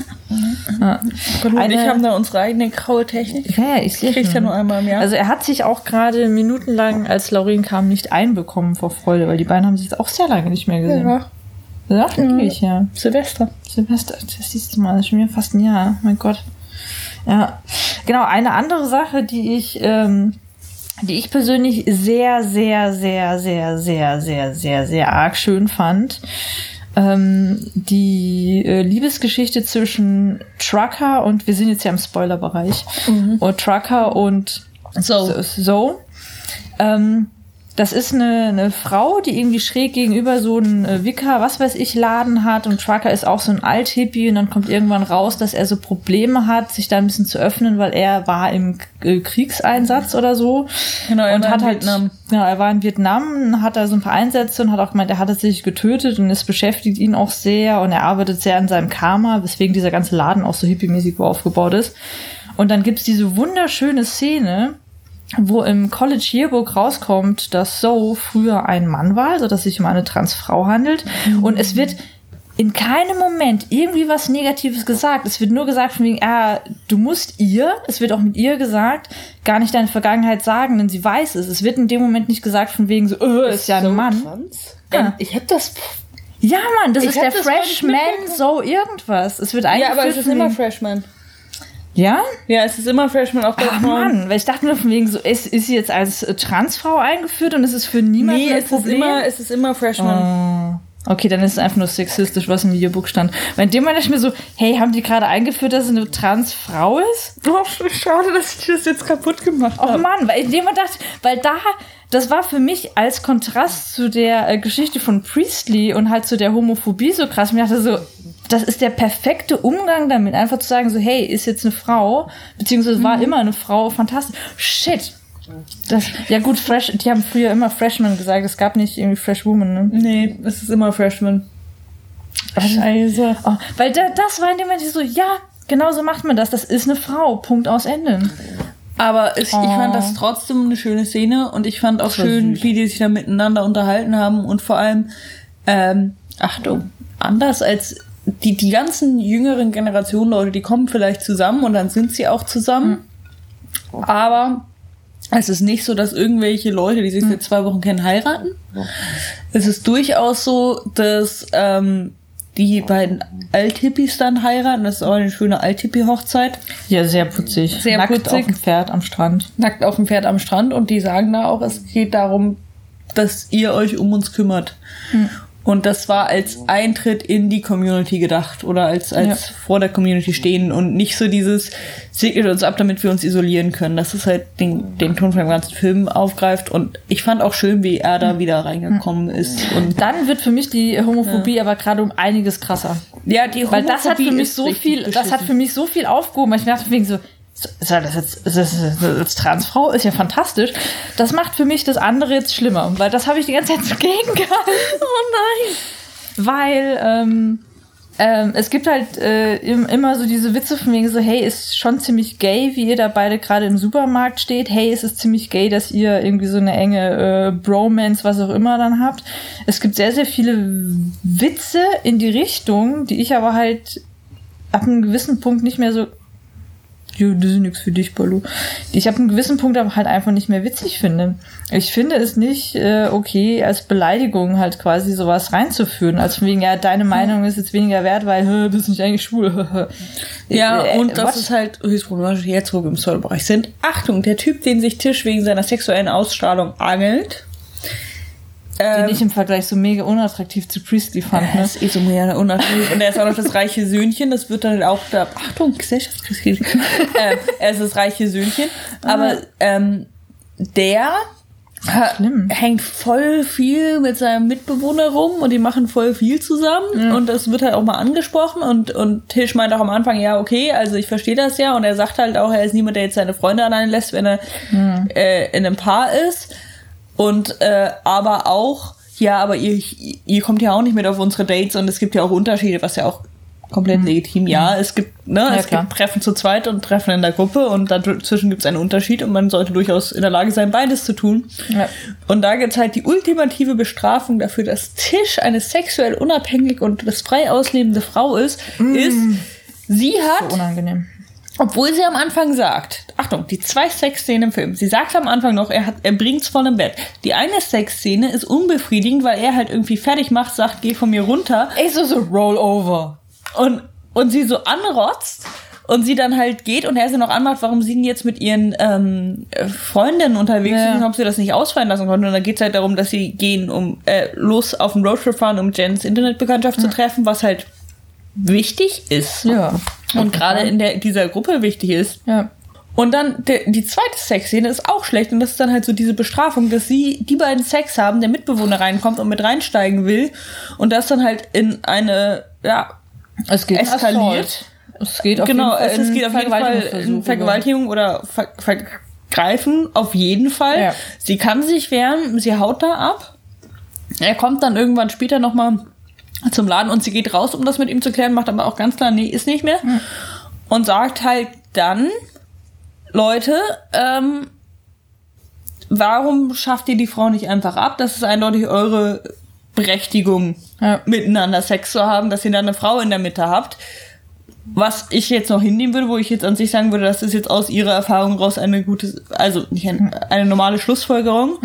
Ja. Gott, und Eine- ich haben da unsere eigene graue Technik. Ja, ja, ich sehe Kriegst ja nur einmal im Jahr. Also er hat sich auch gerade minutenlang, als Lauren kam, nicht einbekommen vor Freude, weil die beiden haben sich jetzt auch sehr lange nicht mehr gesehen. ja, Ja, wirklich, ja. Silvester. Silvester, das siehst du mal, das ist schon wieder fast ein Jahr, mein Gott. Ja, genau, eine andere Sache, die ich, ähm, die ich persönlich sehr, sehr, sehr, sehr, sehr, sehr, sehr, sehr arg schön fand, ähm, die äh, Liebesgeschichte zwischen Trucker und, wir sind jetzt ja im Spoilerbereich, und Trucker und So. so. Ähm, das ist eine, eine Frau, die irgendwie schräg gegenüber so einen äh, Wicker, was weiß ich, Laden hat und Trucker ist auch so ein Althippie und dann kommt irgendwann raus, dass er so Probleme hat, sich da ein bisschen zu öffnen, weil er war im äh, Kriegseinsatz oder so. Genau, er und war hat in halt, Vietnam. genau, er war in Vietnam, hat da so ein paar Einsätze und hat auch gemeint, er hat sich getötet und es beschäftigt ihn auch sehr und er arbeitet sehr an seinem Karma, weswegen dieser ganze Laden auch so hippie-mäßig aufgebaut ist. Und dann gibt's diese wunderschöne Szene, wo im College Yearbook rauskommt, dass So früher ein Mann war, also dass sich um eine Transfrau handelt. Und es wird in keinem Moment irgendwie was Negatives gesagt. Es wird nur gesagt von wegen, ah, du musst ihr, es wird auch mit ihr gesagt, gar nicht deine Vergangenheit sagen, denn sie weiß es. Es wird in dem Moment nicht gesagt von wegen so, äh, ist ja ein Mann. Trans? Ja. Ich hab das. Ja, Mann, das Ich ist der Freshman, so irgendwas. Es wird Ja, eingeführt aber es ist immer Freshman. Ja? Ja, es ist immer Freshman auf der Ach. Mann, weil ich dachte nur von wegen so, ist, ist sie jetzt als äh, Transfrau eingeführt und es ist für niemanden Nee, ein es ist Problem? immer, es ist immer Freshman. Oh. Okay, dann ist es einfach nur sexistisch, was im Yearbook stand. Weil in dem dachte ich mir so, hey, haben die gerade eingeführt, dass es eine Transfrau ist? Oh, schade, dass ich das jetzt kaputt gemacht Oh habe. Mann, weil in dem Moment dachte weil da, das war für mich als Kontrast zu der äh, Geschichte von Priestley und halt zu der Homophobie so krass. Mir dachte so, das ist der perfekte Umgang damit, einfach zu sagen so, hey, ist jetzt eine Frau, beziehungsweise war immer eine Frau, fantastisch. Shit. Das, ja gut, Fresh, die haben früher immer Freshman gesagt, es gab nicht irgendwie Fresh Woman, ne? Nee, es ist immer Freshman. Scheiße. Oh, weil da, das war in dem Moment so, ja, genau so macht man das. Das ist eine Frau. Punkt aus Ende. Aber es, ich Oh. fand das trotzdem eine schöne Szene und ich fand auch schön, süß. wie die sich da miteinander unterhalten haben und vor allem, ähm, Achtung, anders als die, die ganzen jüngeren Generationen Leute, die kommen vielleicht zusammen und dann sind sie auch zusammen. Aber es ist nicht so, dass irgendwelche Leute, die sich seit zwei Wochen kennen, heiraten. Es ist durchaus so, dass ähm, die beiden Althippies dann heiraten. Das ist auch eine schöne Althippie-Hochzeit. Ja, sehr putzig. Sehr Nackt putzig. auf dem Pferd am Strand. nackt auf dem Pferd am Strand und die sagen da auch, es geht darum, dass ihr euch um uns kümmert. Und das war als Eintritt in die Community gedacht oder als, als Ja. vor der Community stehen und nicht so dieses segnet uns ab, damit wir uns isolieren können. Das ist halt den, den Ton von dem ganzen Film aufgreift und ich fand auch schön, wie er da wieder reingekommen ist. Und Dann wird für mich die Homophobie aber gerade um einiges krasser. ja, die Weil das hat für Homophobie mich so viel, das hat für mich so viel aufgehoben. weil Ich dachte wegen so, ist das jetzt, ist das ist das als Transfrau ist ja fantastisch. Das macht für mich das andere jetzt schlimmer, weil das habe ich die ganze Zeit so gegen gehalten. Oh nein! weil ähm, ähm, es gibt halt äh, im, immer so diese Witze von wegen so, hey, ist schon ziemlich gay, wie ihr da beide gerade im Supermarkt steht. Hey, ist es ziemlich gay, dass ihr irgendwie so eine enge äh, Bromance, was auch immer dann habt. Es gibt sehr, sehr viele Witze in die Richtung, die ich aber halt ab einem gewissen Punkt nicht mehr so das ist nichts für dich, Baloo. Ich ab einem gewissen Punkt aber halt einfach nicht mehr witzig finde. Ich finde es nicht äh, okay, als Beleidigung halt quasi sowas reinzuführen. Als von wegen, ja, deine Meinung ist jetzt weniger wert, weil, hä, bist nicht eigentlich schwul. Ja, Äh, und das what? ist halt höchst problematisch, jetzt wo wir im Soul-Bereich sind. Achtung, der Typ, den sich Tisch wegen seiner sexuellen Ausstrahlung angelt. Den Ähm, ich im Vergleich so mega unattraktiv zu Priestley fand. Ne? ist eh so mega unattraktiv. Und er ist auch noch das reiche Söhnchen. Das wird dann auch da. Achtung, Gesellschaftskritik. ähm, er ist das reiche Söhnchen. Aber ähm, der schlimm. hängt voll viel mit seinem Mitbewohner rum und die machen voll viel zusammen. Und das wird halt auch mal angesprochen. Und, und Tisch meint auch am Anfang, ja, okay, also ich verstehe das ja. Und er sagt halt auch, er ist niemand, der jetzt seine Freunde alleine lässt, wenn er äh, in einem Paar ist. Und äh, aber auch, ja, aber ihr, ihr kommt ja auch nicht mit auf unsere Dates und es gibt ja auch Unterschiede, was ja auch komplett legitim. Ja, es gibt, ne, Ja, es klar. gibt Treffen zu zweit und Treffen in der Gruppe und dazwischen gibt es einen Unterschied und man sollte durchaus in der Lage sein, beides zu tun. Ja. Und da gibt's halt die ultimative Bestrafung dafür, dass Tisch eine sexuell unabhängig und das frei auslebende Frau ist, ist, sie hat So unangenehm. Obwohl sie am Anfang sagt, Achtung, die zwei Sexszenen im Film. Sie sagt am Anfang noch, er hat, er bringt's voll im Bett. Die eine Sexszene ist unbefriedigend, weil er halt irgendwie fertig macht, sagt, geh von mir runter Ey, so, so Rollover. und, und sie so anrotzt und sie dann halt geht und er sie noch anmacht, warum sie denn jetzt mit ihren ähm, äh, Freundinnen unterwegs Ja. sind, ob sie das nicht ausfallen lassen konnten. Und dann geht's halt darum, dass sie gehen, um äh, los auf den Roadtrip fahren, um Jens Internetbekanntschaft zu treffen, was halt wichtig ist. Ja. Und gerade in der, dieser Gruppe wichtig ist. Ja. Und dann der, die zweite Sexszene ist auch schlecht und das ist dann halt so diese Bestrafung, dass sie die beiden Sex haben, der Mitbewohner reinkommt und mit reinsteigen will und das dann halt in eine ja Es geht Eskaliert. Es geht auf genau jeden Fall es, geht auf jeden Fall in. Vergewaltigung oder Ver Vergreifen auf jeden Fall. Ja. Sie kann sich wehren, sie haut da ab. Er kommt dann irgendwann später noch mal zum Laden und sie geht raus, um das mit ihm zu klären, macht aber auch ganz klar, nee, ist nicht mehr. Und sagt halt dann, Leute, ähm, warum schafft ihr die Frau nicht einfach ab? Das ist eindeutig eure Berechtigung, Ja. miteinander Sex zu haben, dass ihr dann eine Frau in der Mitte habt. Was ich jetzt noch hinnehmen würde, wo ich jetzt an sich sagen würde, das ist jetzt aus ihrer Erfahrung raus eine gute, also nicht eine, eine normale Schlussfolgerung.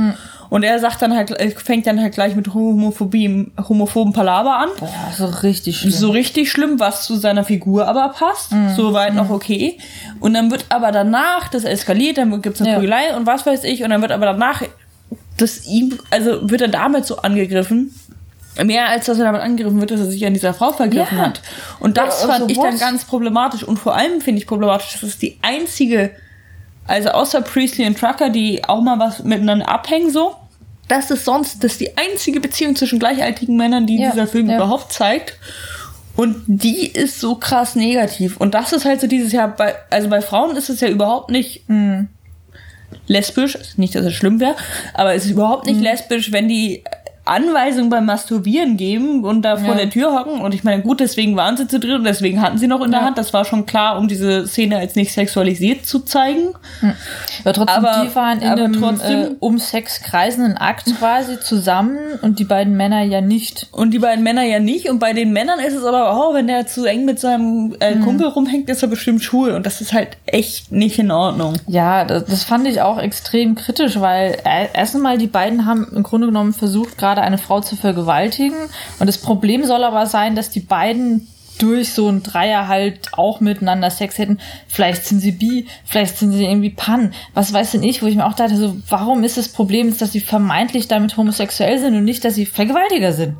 Und er sagt dann halt, fängt dann halt gleich mit Homophobie, homophoben Palaver an. Boah, so richtig schlimm. So richtig schlimm, was zu seiner Figur aber passt. Mhm. Soweit noch okay. Und dann wird aber danach, das eskaliert, dann gibt's eine Ja. Prügelei und was weiß ich. Und dann wird aber danach, das ihm, also wird er damit so angegriffen. Mehr als dass er damit angegriffen wird, dass er sich an dieser Frau vergriffen Ja. hat. Und das Ja, fand also ich dann what? ganz problematisch. Und vor allem finde ich problematisch, dass es die einzige, also außer Priestley und Trucker, die auch mal was miteinander abhängen, so. Das ist sonst, das ist die einzige Beziehung zwischen gleichaltrigen Männern, die Ja, dieser Film ja. überhaupt zeigt. Und die ist so krass negativ. Und das ist halt so dieses Jahr, bei, also bei Frauen ist es ja überhaupt nicht lesbisch. Nicht, dass es schlimm wäre, aber es ist überhaupt nicht lesbisch, wenn die Anweisungen beim Masturbieren geben und da vor Ja. der Tür hocken. Und ich meine, gut, deswegen waren sie zu dritt und deswegen hatten sie noch in der Ja. Hand. Das war schon klar, um diese Szene als nicht sexualisiert zu zeigen. Aber trotzdem, Aber- die waren in einem trotzdem- äh, um Sex kreisenden Akt quasi zusammen und die beiden Männer ja nicht. Und die beiden Männer ja nicht. Und bei den Männern ist es aber, oh, wenn der zu eng mit seinem äh, Kumpel rumhängt, ist er bestimmt schwul. Und das ist halt echt nicht in Ordnung. Ja, das, das fand ich auch extrem kritisch, weil äh, erst einmal die beiden haben im Grunde genommen versucht, gerade eine Frau zu vergewaltigen. Und das Problem soll aber sein, dass die beiden durch so ein Dreier halt auch miteinander Sex hätten. Vielleicht sind sie bi, vielleicht sind sie irgendwie pan. Was weiß denn ich, wo ich mir auch dachte, so, warum ist das Problem, dass sie vermeintlich damit homosexuell sind und nicht, dass sie Vergewaltiger sind?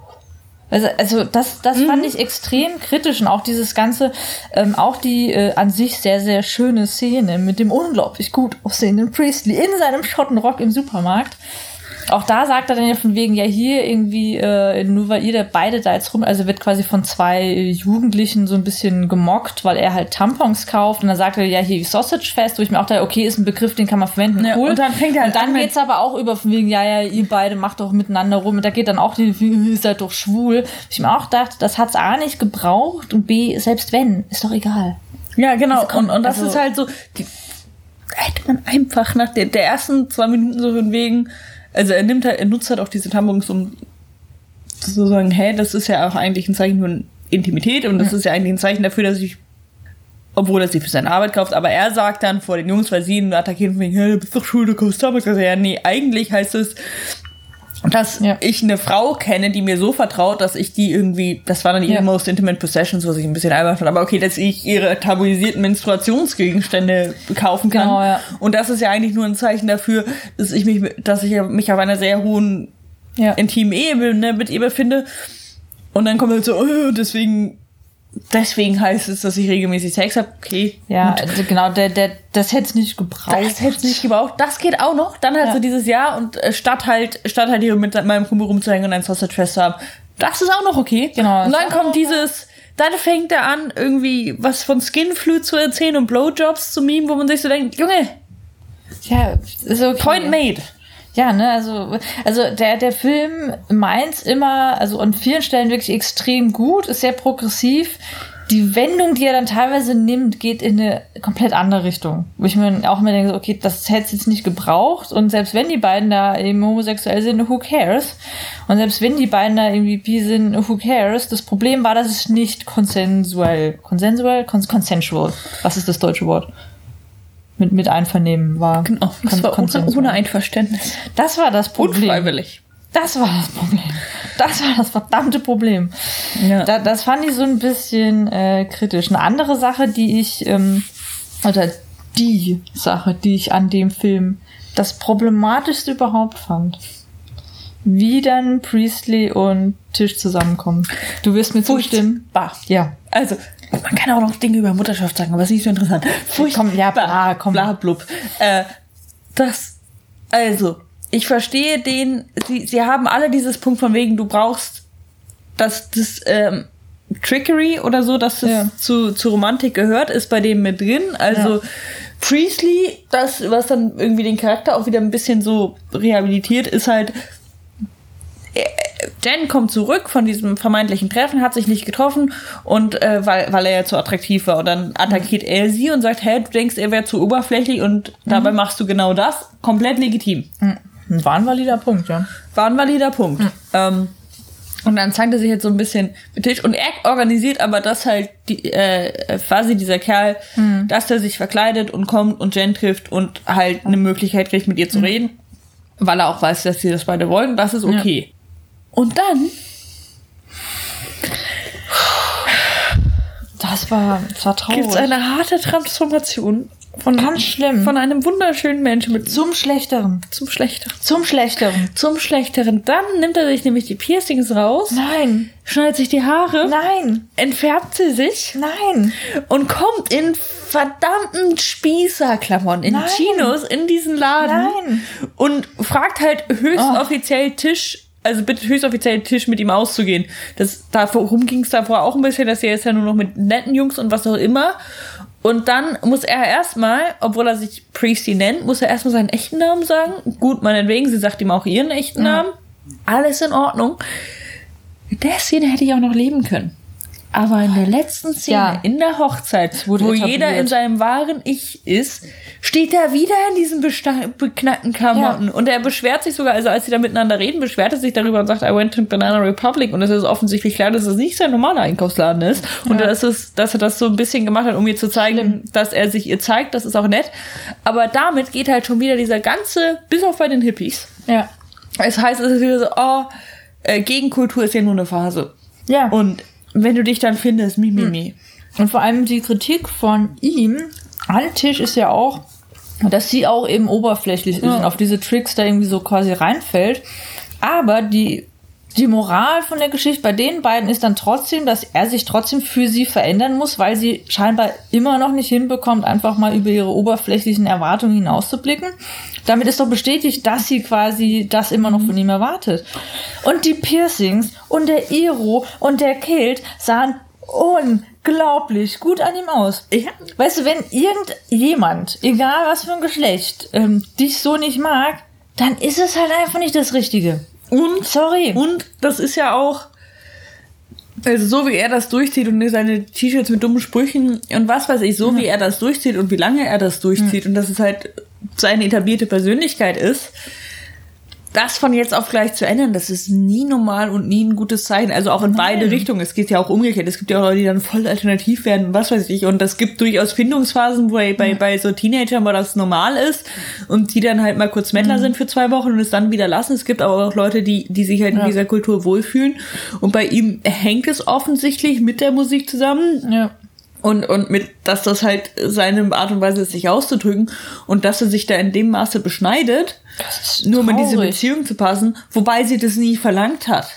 Also, also das, das fand ich extrem kritisch und auch dieses ganze, ähm, auch die äh, an sich sehr, sehr schöne Szene mit dem unglaublich gut aussehenden Priestley in seinem Schottenrock im Supermarkt. Auch da sagt er dann ja von wegen, ja hier irgendwie, äh, nur weil ihr da beide da jetzt rum, also wird quasi von zwei Jugendlichen so ein bisschen gemockt, weil er halt Tampons kauft und dann sagt er ja hier Sausage Fest, wo ich mir auch da, okay, ist ein Begriff, den kann man verwenden, Ja, cool. und dann fängt er halt und dann an mit- geht's aber auch über von wegen, ja, ja, ihr beide macht doch miteinander rum und da geht dann auch die, ihr seid doch schwul. Ich mir auch dachte, das hat's A nicht gebraucht und B, selbst wenn, ist doch egal. Ja, genau. Also komm, und, und das also- ist halt so, die, hätte man einfach nach der, der ersten zwei Minuten so von wegen, also er nimmt halt, er nutzt halt auch diese Tampons, um zu sagen, hey, das ist ja auch eigentlich ein Zeichen von Intimität und das ist ja eigentlich ein Zeichen dafür, dass ich, obwohl er sie für seine Arbeit kauft, aber er sagt dann vor den Jungs, weil sie ihn attackieren, von wegen, hey, du bist doch schwul, du kaufst Tampons. Also, ja, nee, eigentlich heißt es, dass Ja. ich eine Frau kenne, die mir so vertraut, dass ich die irgendwie, das war dann ihre Ja. Most Intimate Possessions, was ich ein bisschen albern fand, aber okay, dass ich ihre tabuisierten Menstruationsgegenstände kaufen kann. Genau, ja. Und das ist ja eigentlich nur ein Zeichen dafür, dass ich mich, dass ich mich auf einer sehr hohen Ja. intimen Ebene mit ihr befinde. Und dann kommt halt so, oh, deswegen, deswegen heißt es, dass ich regelmäßig Sex habe. Okay, Ja, gut. also genau, der, der, das hätte es nicht gebraucht. Das hätte es nicht gebraucht. Das geht auch noch. Dann halt Ja. so dieses Jahr und äh, statt halt, statt halt hier mit meinem Kumpel rumzuhängen und ein Sausage Fest zu haben. Das ist auch noch okay. Genau. Und dann kommt dieses, dann fängt er an, irgendwie was von Skinflu zu erzählen und Blowjobs zu meme, wo man sich so denkt, Junge, Ja, ist okay. Point made. Ja, ne, also, also der, der Film meint immer, also an vielen Stellen wirklich extrem gut, ist sehr progressiv. Die Wendung, die er dann teilweise nimmt, geht in eine komplett andere Richtung. Wo ich mir auch immer denke, okay, das hätte es jetzt nicht gebraucht. Und selbst wenn die beiden da eben homosexuell sind, who cares? Und selbst wenn die beiden da irgendwie bi sind, who cares? Das Problem war, dass es nicht konsensuell, konsensuell, Cons consensual. Was ist das deutsche Wort? Mit, mit Einvernehmen war. Genau. Das Kon- war ohne, ohne Einverständnis. Das war das Problem. Unfreiwillig. Das war das Problem. Das war das verdammte Problem. Ja. Da, das fand ich so ein bisschen äh, kritisch. Eine andere Sache, die ich, ähm, oder die Sache, die ich an dem Film das problematischste überhaupt fand. Wie dann Priestley und Tisch zusammenkommen. Du wirst mir zustimmen. Bah. Ja. Also, man kann auch noch Dinge über Mutterschaft sagen, aber es ist nicht so interessant. Komm, ja, bla, komm. Bla, blub. Äh, das, also, ich verstehe den, sie, sie haben alle dieses Punkt von wegen, du brauchst das, das, ähm, Trickery oder so, dass das Ja. zu, zu Romantik gehört, ist bei dem mit drin. Also, Ja. Priestley, das, was dann irgendwie den Charakter auch wieder ein bisschen so rehabilitiert, ist halt, Jen kommt zurück von diesem vermeintlichen Treffen, hat sich nicht getroffen und äh, weil, weil er ja zu attraktiv war und dann attackiert er sie und sagt, hey, du denkst, er wäre zu oberflächlich und dabei machst du genau das. Komplett legitim. War ein valider Punkt, ja. War ein valider Punkt. Ähm, und dann zeigt er sich jetzt so ein bisschen mit Tisch und er organisiert aber, dass halt die, äh, quasi dieser Kerl, dass er sich verkleidet und kommt und Jen trifft und halt eine Möglichkeit kriegt, mit ihr zu reden, weil er auch weiß, dass sie das beide wollen. Das ist okay. Und dann Das war, das war traurig. gibt es eine harte Transformation von, Ganz schlimm. von einem wunderschönen Menschen mit zum Schlechteren. zum Schlechteren. Zum Schlechteren. Zum Schlechteren. Dann nimmt er sich nämlich die Piercings raus, Nein. schneidet sich die Haare, Nein. entfärbt sie sich Nein. und kommt in verdammten Spießerklamotten in Nein. Chinos in diesen Laden Nein. und fragt halt höchst Oh. offiziell Tisch, also bitte höchst offiziell Tisch mit ihm auszugehen. Das, darum ging es davor auch ein bisschen, dass er jetzt ja nur noch mit netten Jungs und was auch immer. Und dann muss er erstmal, obwohl er sich Priesty nennt, muss er erstmal seinen echten Namen sagen. Gut, meinetwegen, sie sagt ihm auch ihren echten Namen. Alles in Ordnung. Mit der Szene hätte ich auch noch leben können. Aber in der letzten Szene, Ja. in der Hochzeit, wo etabliert. jeder in seinem wahren Ich ist, steht er wieder in diesen beknackten Klamotten. Und er beschwert sich sogar, also als sie da miteinander reden, beschwert er sich darüber und sagt, I went to Banana Republic. Und es ist offensichtlich klar, dass es nicht sein normaler Einkaufsladen ist. Und Ja. dass, es, dass er das so ein bisschen gemacht hat, um ihr zu zeigen, dass er sich ihr zeigt. Das ist auch nett. Aber damit geht halt schon wieder dieser ganze, bis auf bei den Hippies. Ja. Es heißt, es ist wieder so, oh, äh, Gegenkultur ist ja nur eine Phase. Ja. Und, Und wenn du dich dann findest, mi, mi, mi. und vor allem die Kritik von ihm an Tisch ist ja auch, dass sie auch eben oberflächlich ist Ja. und auf diese Tricks da irgendwie so quasi reinfällt. Aber die die Moral von der Geschichte bei den beiden ist dann trotzdem, dass er sich trotzdem für sie verändern muss, weil sie scheinbar immer noch nicht hinbekommt, einfach mal über ihre oberflächlichen Erwartungen hinauszublicken. Damit ist doch bestätigt, dass sie quasi das immer noch von ihm erwartet. Und die Piercings und der Iro und der Kilt sahen unglaublich gut an ihm aus. Ja. Weißt du, wenn irgendjemand, egal was für ein Geschlecht, ähm, dich so nicht mag, dann ist es halt einfach nicht das Richtige. Und, Sorry. und das ist ja auch, also so wie er das durchzieht und seine T-Shirts mit dummen Sprüchen und was weiß ich, so wie er das durchzieht und wie lange er das durchzieht und dass es halt seine etablierte Persönlichkeit ist, das von jetzt auf gleich zu ändern, das ist nie normal und nie ein gutes Zeichen. Also auch in beide Richtungen. Es geht ja auch umgekehrt. Es gibt ja auch Leute, die dann voll alternativ werden und was weiß ich. Und es gibt durchaus Findungsphasen, wo bei, bei, bei so Teenagern, wo das normal ist und die dann halt mal kurz Mettler sind für zwei Wochen und es dann wieder lassen. Es gibt aber auch Leute, die, die sich halt in Ja. dieser Kultur wohlfühlen. Und bei ihm hängt es offensichtlich mit der Musik zusammen. Ja. Und, und mit, dass das halt seine Art und Weise ist, sich auszudrücken und dass er sich da in dem Maße beschneidet, nur um in diese. Beziehung zu passen, wobei sie das nie verlangt hat.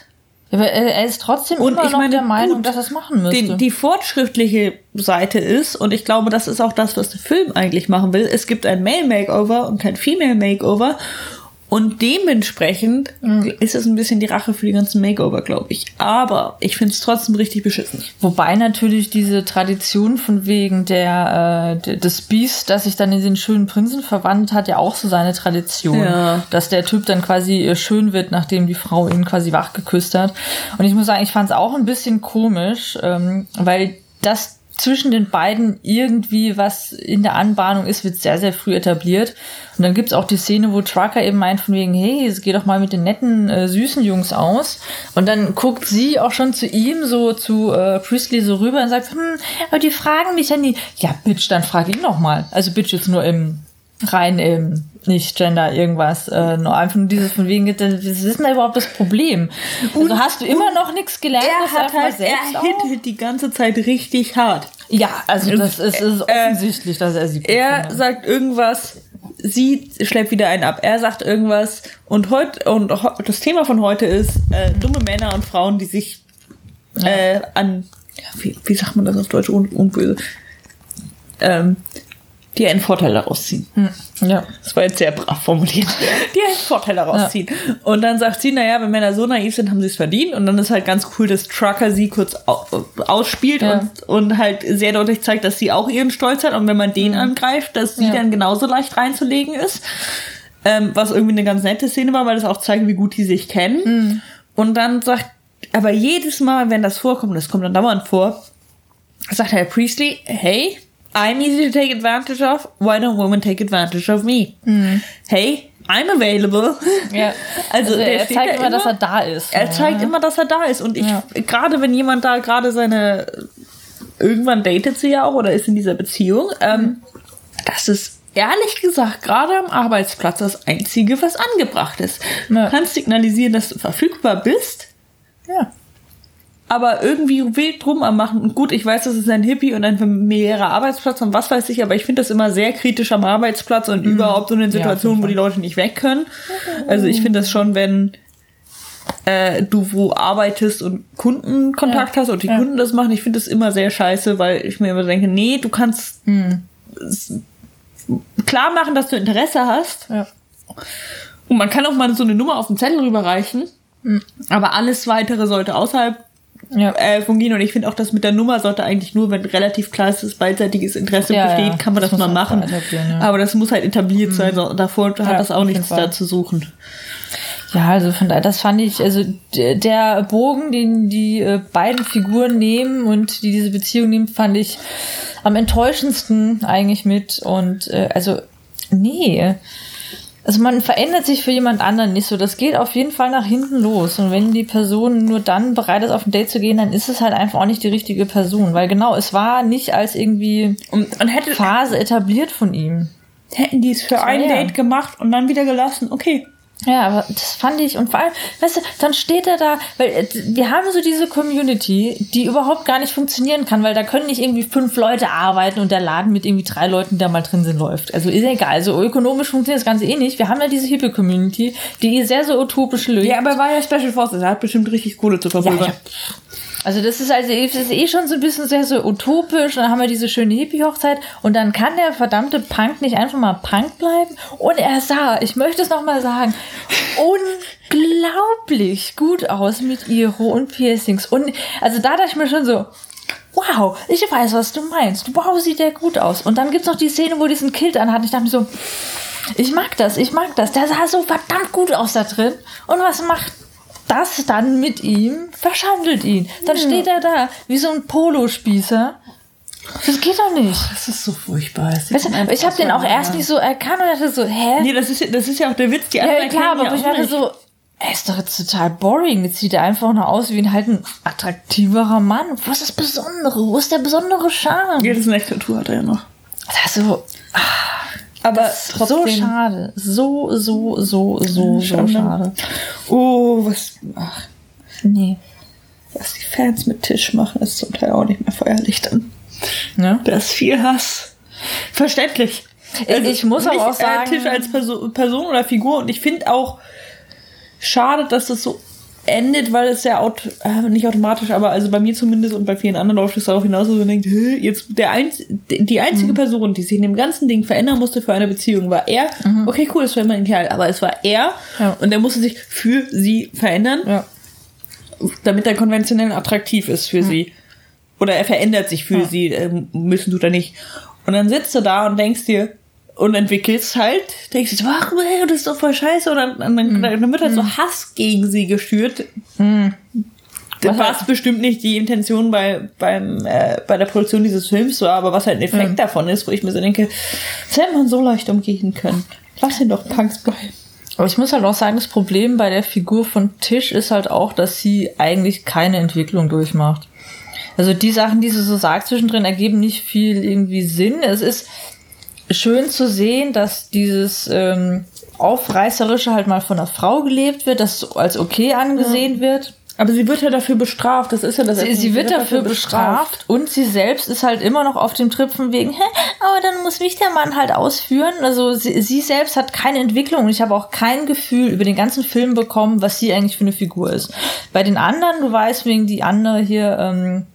Aber er, ist trotzdem Und immer ich noch meine, der Meinung, gut, dass er es machen müsste. Die, die fortschrittliche Seite ist, und ich glaube, das ist auch das, was der Film eigentlich machen will, es gibt ein Male Makeover und kein Female Makeover. Und dementsprechend ist es ein bisschen die Rache für die ganzen Makeover, glaube ich. Aber ich finde es trotzdem richtig beschissen. Wobei natürlich diese Tradition von wegen der äh, de- des Biest, das sich dann in den schönen Prinzen verwandelt hat, ja auch so seine Tradition. Ja. Dass der Typ dann quasi äh, schön wird, nachdem die Frau ihn quasi wach geküsst hat. Und ich muss sagen, ich fand es auch ein bisschen komisch, ähm, weil das zwischen den beiden irgendwie was in der Anbahnung ist, wird sehr, sehr früh etabliert. Und dann gibt's auch die Szene, wo Trucker eben meint von wegen, hey, geh doch mal mit den netten, äh, süßen Jungs aus. Und dann guckt sie auch schon zu ihm, so zu äh, Priestley so rüber und sagt, hm, aber die fragen mich ja nie. Ja, Bitch, dann frag ihn noch mal. Also Bitch jetzt nur im rein im nicht Gender irgendwas, äh, nur einfach nur dieses von wegen, das ist denn überhaupt das Problem? Also hast du immer noch nichts gelernt? Er hat halt, selbst er auch? hittet die ganze Zeit richtig hart. Ja, also das ist, ist Äh, offensichtlich, dass er sie Er findet. sagt irgendwas, sie schleppt wieder einen ab. Er sagt irgendwas und heute und das Thema von heute ist äh, dumme Männer und Frauen, die sich äh, an ja, wie, wie sagt man das auf Deutsch un, unböse, ähm, die einen Vorteil daraus ziehen. Ja. Das war jetzt sehr brav formuliert. Die einen Vorteil daraus ziehen. Und dann sagt sie, naja, wenn Männer so naiv sind, haben sie es verdient. Und dann ist halt ganz cool, dass Trucker sie kurz au ausspielt Ja. und, und halt sehr deutlich zeigt, dass sie auch ihren Stolz hat. Und wenn man den angreift, dass sie Ja. dann genauso leicht reinzulegen ist. Ähm, was irgendwie eine ganz nette Szene war, weil das auch zeigt, wie gut die sich kennen. Und dann sagt, aber jedes Mal, wenn das vorkommt, das kommt dann dauernd vor, sagt Herr Priestley, hey, I'm easy to take advantage of. Why don't women take advantage of me? Hey, I'm available. Ja. Also, Also, er zeigt da immer, dass er da ist. Er zeigt immer, dass er da ist. Und ich, Ja. gerade wenn jemand da gerade seine, irgendwann datet sie ja auch oder ist in dieser Beziehung, ähm, das ist ehrlich gesagt gerade am Arbeitsplatz das Einzige, was angebracht ist. Ja. Du kannst signalisieren, dass du verfügbar bist, Ja. Aber irgendwie wild drum am machen. Und gut, ich weiß, das ist ein Hippie und ein familiärer Arbeitsplatz und was weiß ich, aber ich finde das immer sehr kritisch am Arbeitsplatz und überhaupt so in Mhm. Ja, Situationen, auf wo die Leute nicht weg können. Also ich finde das schon, wenn äh, du wo arbeitest und Kundenkontakt Ja. hast und die Ja. Kunden das machen, ich finde das immer sehr scheiße, weil ich mir immer denke, nee, du kannst Hm. es klar machen, dass du Interesse hast. Ja. Und man kann auch mal so eine Nummer auf den Zettel rüberreichen. Hm. Aber alles weitere sollte außerhalb Ja. äh, fungieren. Und ich finde auch, das mit der Nummer sollte eigentlich nur, wenn relativ klar ist, dass beidseitiges Interesse Ja, besteht, ja. kann man das, Das mal machen. ja. Aber das muss halt etabliert sein. So, davor hat das auch nichts da zu suchen. Ja, also von daher, das fand ich, also der Bogen, den die äh, beiden Figuren nehmen und die diese Beziehung nehmen, fand ich am enttäuschendsten eigentlich mit. Und äh, also, nee. Also man verändert sich für jemand anderen nicht so. Das geht auf jeden Fall nach hinten los. Und wenn die Person nur dann bereit ist, auf ein Date zu gehen, dann ist es halt einfach auch nicht die richtige Person. Weil genau, es war nicht als irgendwie Und, und hätte, Phase etabliert von ihm. hätten die es für ein ja. Date gemacht und dann wieder gelassen, okay. Ja, aber das fand ich und vor allem, weißt du, dann steht er da, weil äh, wir haben so diese Community, die überhaupt gar nicht funktionieren kann, weil da können nicht irgendwie fünf Leute arbeiten und der Laden mit irgendwie drei Leuten, der mal drin sind, läuft. Also ist ja egal. Also ökonomisch funktioniert das Ganze eh nicht. Wir haben ja diese Hippie-Community, die sehr so utopisch löst. Ja, aber er war ja Special Forces, er hat bestimmt richtig Kohle zu verpulvern. Ja, Also das ist also das ist eh schon so ein bisschen sehr so utopisch. Dann haben wir diese schöne Hippie-Hochzeit und dann kann der verdammte Punk nicht einfach mal Punk bleiben. Und er sah, ich möchte es nochmal sagen, unglaublich gut aus mit Iro und Piercings. Und also da dachte ich mir schon so, wow, ich weiß, was du meinst. Wow, sieht der gut aus. Und dann gibt's noch die Szene, wo diesen Kilt anhat. Ich dachte mir so, ich mag das, ich mag das. Der sah so verdammt gut aus da drin. Und was macht das dann mit ihm? Verschandelt ihn. Dann steht er da wie so ein Polospießer. Das geht doch nicht. Das ist so furchtbar. Weißt du, ich habe den auch erst nicht so erkannt und dachte so, hä? Nee, das ist, ja- das ist ja auch der Witz. Die ja, anderen klar, kennen aber ich auch dachte nicht. so, er ist doch jetzt total boring. Jetzt sieht er einfach nur aus wie ein halt ein attraktiverer Mann. Was ist das Besondere? Wo ist der besondere Charme? Ja, das ist eine Tattoo hat er ja noch. Das ist so, Aber das ist so trotzdem. schade. So, so, so, so, so Schade. schade. Oh, was, ach, Nee. was die Fans mit Tisch machen, ist zum Teil auch nicht mehr feierlich dann. Ne? Da ist viel Hass. Verständlich. Also Ich muss aber auch sagen- Tisch als Perso Person oder Figur und ich finde auch schade, dass das so endet, weil es ja aut äh, nicht automatisch, aber also bei mir zumindest und bei vielen anderen läuft es darauf hinaus, dass man denkt, jetzt der einz die einzige Mhm. Person, die sich in dem ganzen Ding verändern musste für eine Beziehung, war er. Okay, cool, das war immer ein Kerl, aber es war er Mhm. Ja. und er musste sich für sie verändern Ja. damit er konventionell attraktiv ist für sie. Oder er verändert sich für sie, ähm, müssen tut er nicht. Und dann sitzt du da und denkst dir, und entwickelst halt, denkst du, so, ach, ey, das ist doch voll scheiße. Und dann, dann, dann wird halt so Hass gegen sie geschürt. Das Was war halt- es bestimmt nicht die Intention bei, beim, äh, bei der Produktion dieses Films war, aber was halt ein Effekt davon ist, wo ich mir so denke, das hätte man so leicht umgehen können. Lass ihn doch Punks bleiben. Aber ich muss halt auch sagen, das Problem bei der Figur von Tisch ist halt auch, dass sie eigentlich keine Entwicklung durchmacht. Also die Sachen, die sie so sagt zwischendrin, ergeben nicht viel irgendwie Sinn. Es ist schön zu sehen, dass dieses ähm, Aufreißerische halt mal von einer Frau gelebt wird, das als okay angesehen wird. Aber sie wird ja dafür bestraft, das ist ja das Sie, sie wird dafür bestraft und sie selbst ist halt immer noch auf dem Trip von wegen, hä, aber dann muss mich der Mann halt ausführen. Also sie, sie selbst hat keine Entwicklung und ich habe auch kein Gefühl über den ganzen Film bekommen, was sie eigentlich für eine Figur ist. Bei den anderen, du weißt, wegen die andere hier, ähm,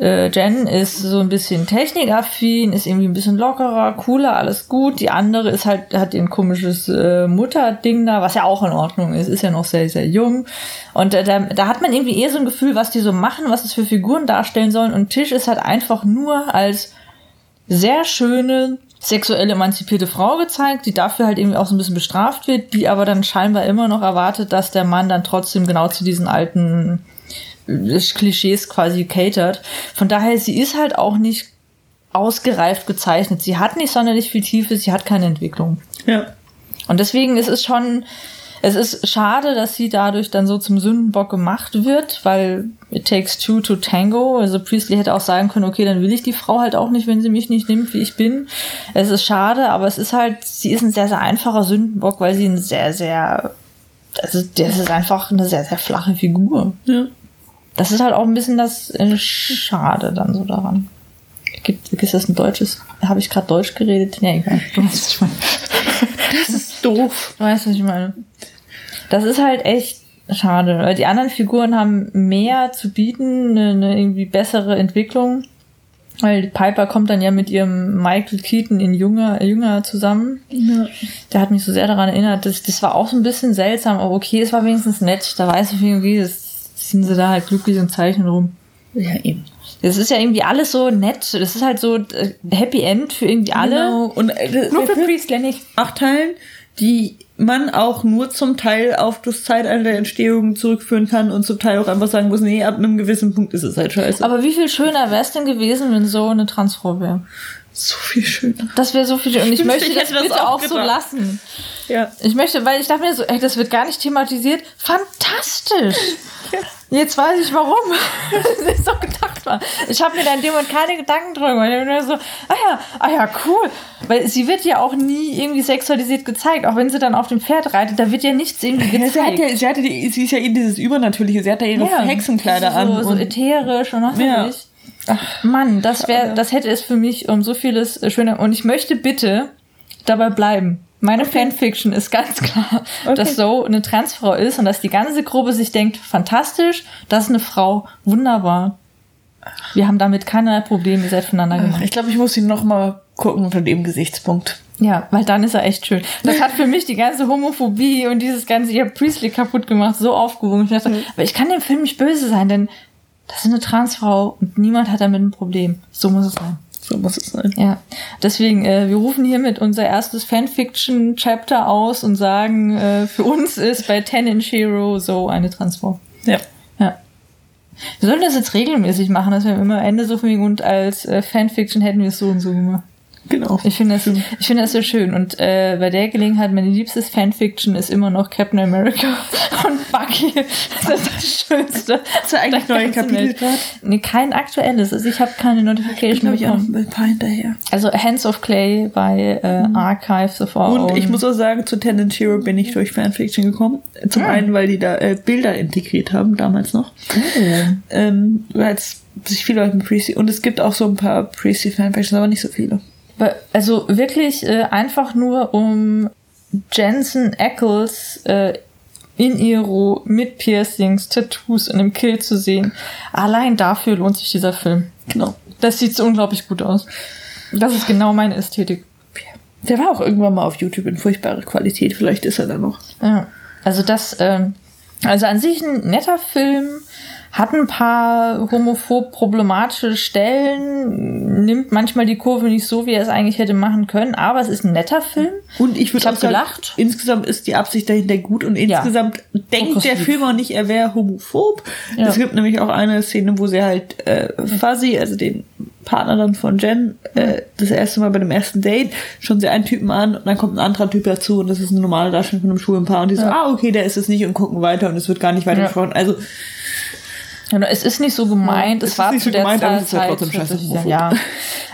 äh, Jen ist so ein bisschen technikaffin, ist irgendwie ein bisschen lockerer, cooler, alles gut. Die andere ist halt, hat ein komisches äh, Mutterding da, was ja auch in Ordnung ist, ist ja noch sehr, sehr jung. Und äh, da, da hat man irgendwie eher so ein Gefühl, was die so machen, was es für Figuren darstellen sollen. Und Tisch ist halt einfach nur als sehr schöne, sexuell emanzipierte Frau gezeigt, die dafür halt irgendwie auch so ein bisschen bestraft wird, die aber dann scheinbar immer noch erwartet, dass der Mann dann trotzdem genau zu diesen alten Klischees quasi catert. Von daher, sie ist halt auch nicht ausgereift gezeichnet. Sie hat nicht sonderlich viel Tiefe, sie hat keine Entwicklung. Ja. Und deswegen ist es schon, es ist schade, dass sie dadurch dann so zum Sündenbock gemacht wird, weil it takes two to tango. Also Priestley hätte auch sagen können, okay, dann will ich die Frau halt auch nicht, wenn sie mich nicht nimmt, wie ich bin. Es ist schade, aber es ist halt, sie ist ein sehr, sehr einfacher Sündenbock, weil sie ein sehr, sehr, also das ist einfach eine sehr, sehr flache Figur. Ja. Das ist halt auch ein bisschen das äh, Schade dann so daran. Gibt, ist das ein deutsches? Habe ich gerade Deutsch geredet? Ja, egal. Du weißt, was ich meine. Das ist doof. Du weißt, was ich meine. Das ist halt echt schade, weil die anderen Figuren haben mehr zu bieten, eine, eine irgendwie bessere Entwicklung. Weil Piper kommt dann ja mit ihrem Michael Keaton in jünger, jünger zusammen. Ja. Der hat mich so sehr daran erinnert. Das, das war auch so ein bisschen seltsam, aber okay, es war wenigstens nett. Da weiß ich irgendwie, das ziehen sie da halt glücklich und zeichnen rum. Ja, eben. Das ist ja irgendwie alles so nett. Das ist halt so äh, Happy End für irgendwie alle. Genau. Und äh, das- Nur für Priestley nicht. Nachteilen, die man auch nur zum Teil auf das Zeitalter der Entstehung zurückführen kann und zum Teil auch einfach sagen muss, nee, ab einem gewissen Punkt ist es halt scheiße. Aber wie viel schöner wäre es denn gewesen, wenn so eine Transfrau wäre? So viel schöner. Das wäre so viel schöner. Und ich, Ich möchte das ich hätte das bitte auch auch so lassen. Ja. Ich möchte, weil ich dachte mir so, ey, das wird gar nicht thematisiert. Fantastisch! Jetzt weiß ich warum. das ist so gedacht war. Ich habe mir da in dem Moment keine Gedanken drüber gemacht. Ich nur so, ah ja, ah ja, cool. Weil sie wird ja auch nie irgendwie sexualisiert gezeigt. Auch wenn sie dann auf dem Pferd reitet, da wird ja nichts irgendwie Ja, sie, hat gezeigt. ja, sie, hatte die, sie ist ja eben dieses Übernatürliche. Sie hat ja ihre Hexenkleider so, an. So und- ätherisch und was Ja. weiß ich. Mann, das wäre, das hätte es für mich um so vieles äh, schöner. Und ich möchte bitte dabei bleiben. Meine Fanfiction ist ganz klar, dass so eine Transfrau ist und dass die ganze Gruppe sich denkt, fantastisch, das ist eine Frau, wunderbar. Wir haben damit keinerlei Probleme, ihr seid voneinander gemacht. ich glaube, ich muss ihn noch mal gucken unter dem Gesichtspunkt. Ja, weil dann ist er echt schön. Das hat für mich die ganze Homophobie und dieses ganze, ich hab Priestley kaputt gemacht, so aufgewogen. Ich dachte, aber ich kann dem Film nicht böse sein, denn das ist eine Transfrau und niemand hat damit ein Problem. So muss es sein. So muss es sein. Ja, deswegen, äh, wir rufen hiermit unser erstes Fanfiction-Chapter aus und sagen, äh, für uns ist bei Ten in Shiro so eine Transfrau. Ja. Ja. Wir sollten das jetzt regelmäßig machen, dass wir immer am Ende so viel und als äh, Fanfiction hätten wir es so und so gemacht. Genau. Ich finde das, ich finde das so schön. Und äh, bei der Gelegenheit, meine liebstes Fanfiction ist immer noch Captain America und Bucky. Das ist das Schönste. Hast du eigentlich neue Kapitel gerade? Nee, kein aktuelles. Also ich habe keine Notification ich auch bekommen. ein paar hinterher. Also Hands of Clay bei äh, Archives of Our Und ich muss auch sagen, zu Tendon Hero bin ich durch Fanfiction gekommen. Zum einen, weil die da äh, Bilder integriert haben, damals noch. Ähm, weil es sich viele Leute mit Priestley. Und es gibt auch so ein paar Priestley Fanfictions, aber nicht so viele. Also wirklich äh, einfach nur um Jensen Ackles äh, in Iro mit Piercings, Tattoos und einem Kill zu sehen. Allein dafür lohnt sich dieser Film. Genau. Das sieht so unglaublich gut aus. Das ist genau meine Ästhetik. Der war auch irgendwann mal auf YouTube in furchtbarer Qualität. Vielleicht ist er da noch. Ja. Also das, ähm, also an sich ein netter Film, hat ein paar homophob problematische Stellen, nimmt manchmal die Kurve nicht so, wie er es eigentlich hätte machen können, aber es ist ein netter Film. Und ich würde auch sagen, gelacht. insgesamt ist die Absicht dahinter gut und Ja. insgesamt denkt der Progressiv. Film auch nicht, er wäre homophob. Ja. Es gibt nämlich auch eine Szene, wo sie halt äh, Fuzzy, also den Partner dann von Jen, äh, das erste Mal bei dem ersten Date, schon sie einen Typen an und dann kommt ein anderer Typ dazu und das ist eine normale Darstellung von einem schwulen Paar und die so, ah, okay, der ist es nicht und gucken weiter und es wird gar nicht weiter Ja. gesprochen. Also, Ja, Es ist nicht so gemeint, Es es, war nicht zu so der gemeint, aber Zeit, es ist ja trotzdem scheiße ja.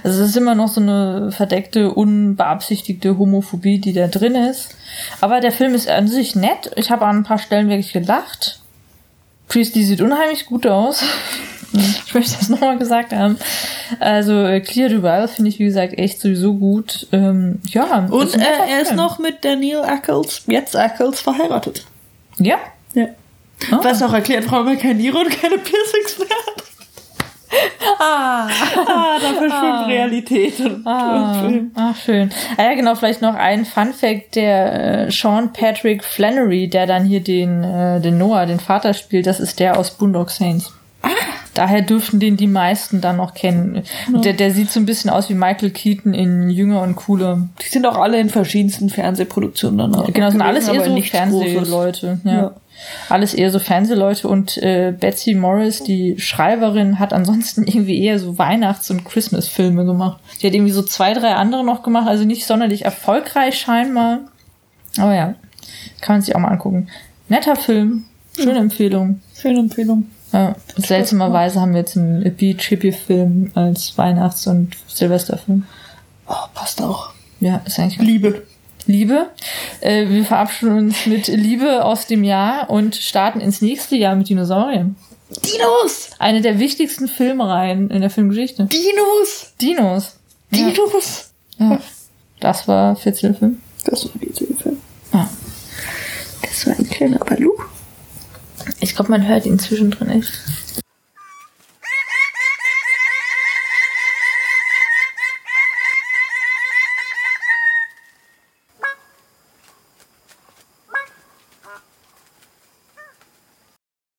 Also es ist immer noch so eine verdeckte, unbeabsichtigte Homophobie, die da drin ist. Aber der Film ist an sich nett. Ich habe an ein paar Stellen wirklich gelacht. Priestley sieht unheimlich gut aus. Ich möchte das nochmal gesagt haben. Also äh, Clear Well finde ich, wie gesagt, echt sowieso gut. Ähm, ja. und äh, netter er ist noch mit Daniel Ackles, jetzt Ackles, verheiratet. Ja. Ja. Ah. Was auch erklärt, warum er kein Niere und keine Piercings mehr hat. Ah. Ah, da verschwimmt Realität und, und Ah, Film. ah, schön. Ah, ja, genau, vielleicht noch ein Fun Fact, der äh, Sean Patrick Flannery, der dann hier den, äh, den Noah, den Vater spielt, das ist der aus Boondock Saints. Daher dürften den die meisten dann noch kennen. Und der, der sieht so ein bisschen aus wie Michael Keaton in Jünger und Cooler. Die sind auch alle in verschiedensten Fernsehproduktionen dann auch. Genau, sind alles eher so. Fernsehleute. Ja. Ja. Alles eher so Fernsehleute und äh, Betsy Morris, die Schreiberin, hat ansonsten irgendwie eher so Weihnachts- und Christmas-Filme gemacht. Die hat irgendwie so zwei, drei andere noch gemacht, also nicht sonderlich erfolgreich scheinbar. Aber ja, kann man sich auch mal angucken. Netter Film, schöne Empfehlung. Schöne Empfehlung. Ja, seltsamerweise haben wir jetzt einen Beach-Hippie-Film als Weihnachts- und Silvesterfilm. Oh, passt auch. Ja, ist eigentlich Liebe. Liebe. Äh, wir verabschieden uns mit Liebe aus dem Jahr und starten ins nächste Jahr mit Dinosauriern. Dinos! Eine der wichtigsten Filmreihen in der Filmgeschichte. Dinos! Dinos. Ja. Dinos! Ja. Das war Fitzelfilm. Das war die Film. Ja. Das war ein kleiner Balu. Ich glaube, man hört ihn zwischendrin echt.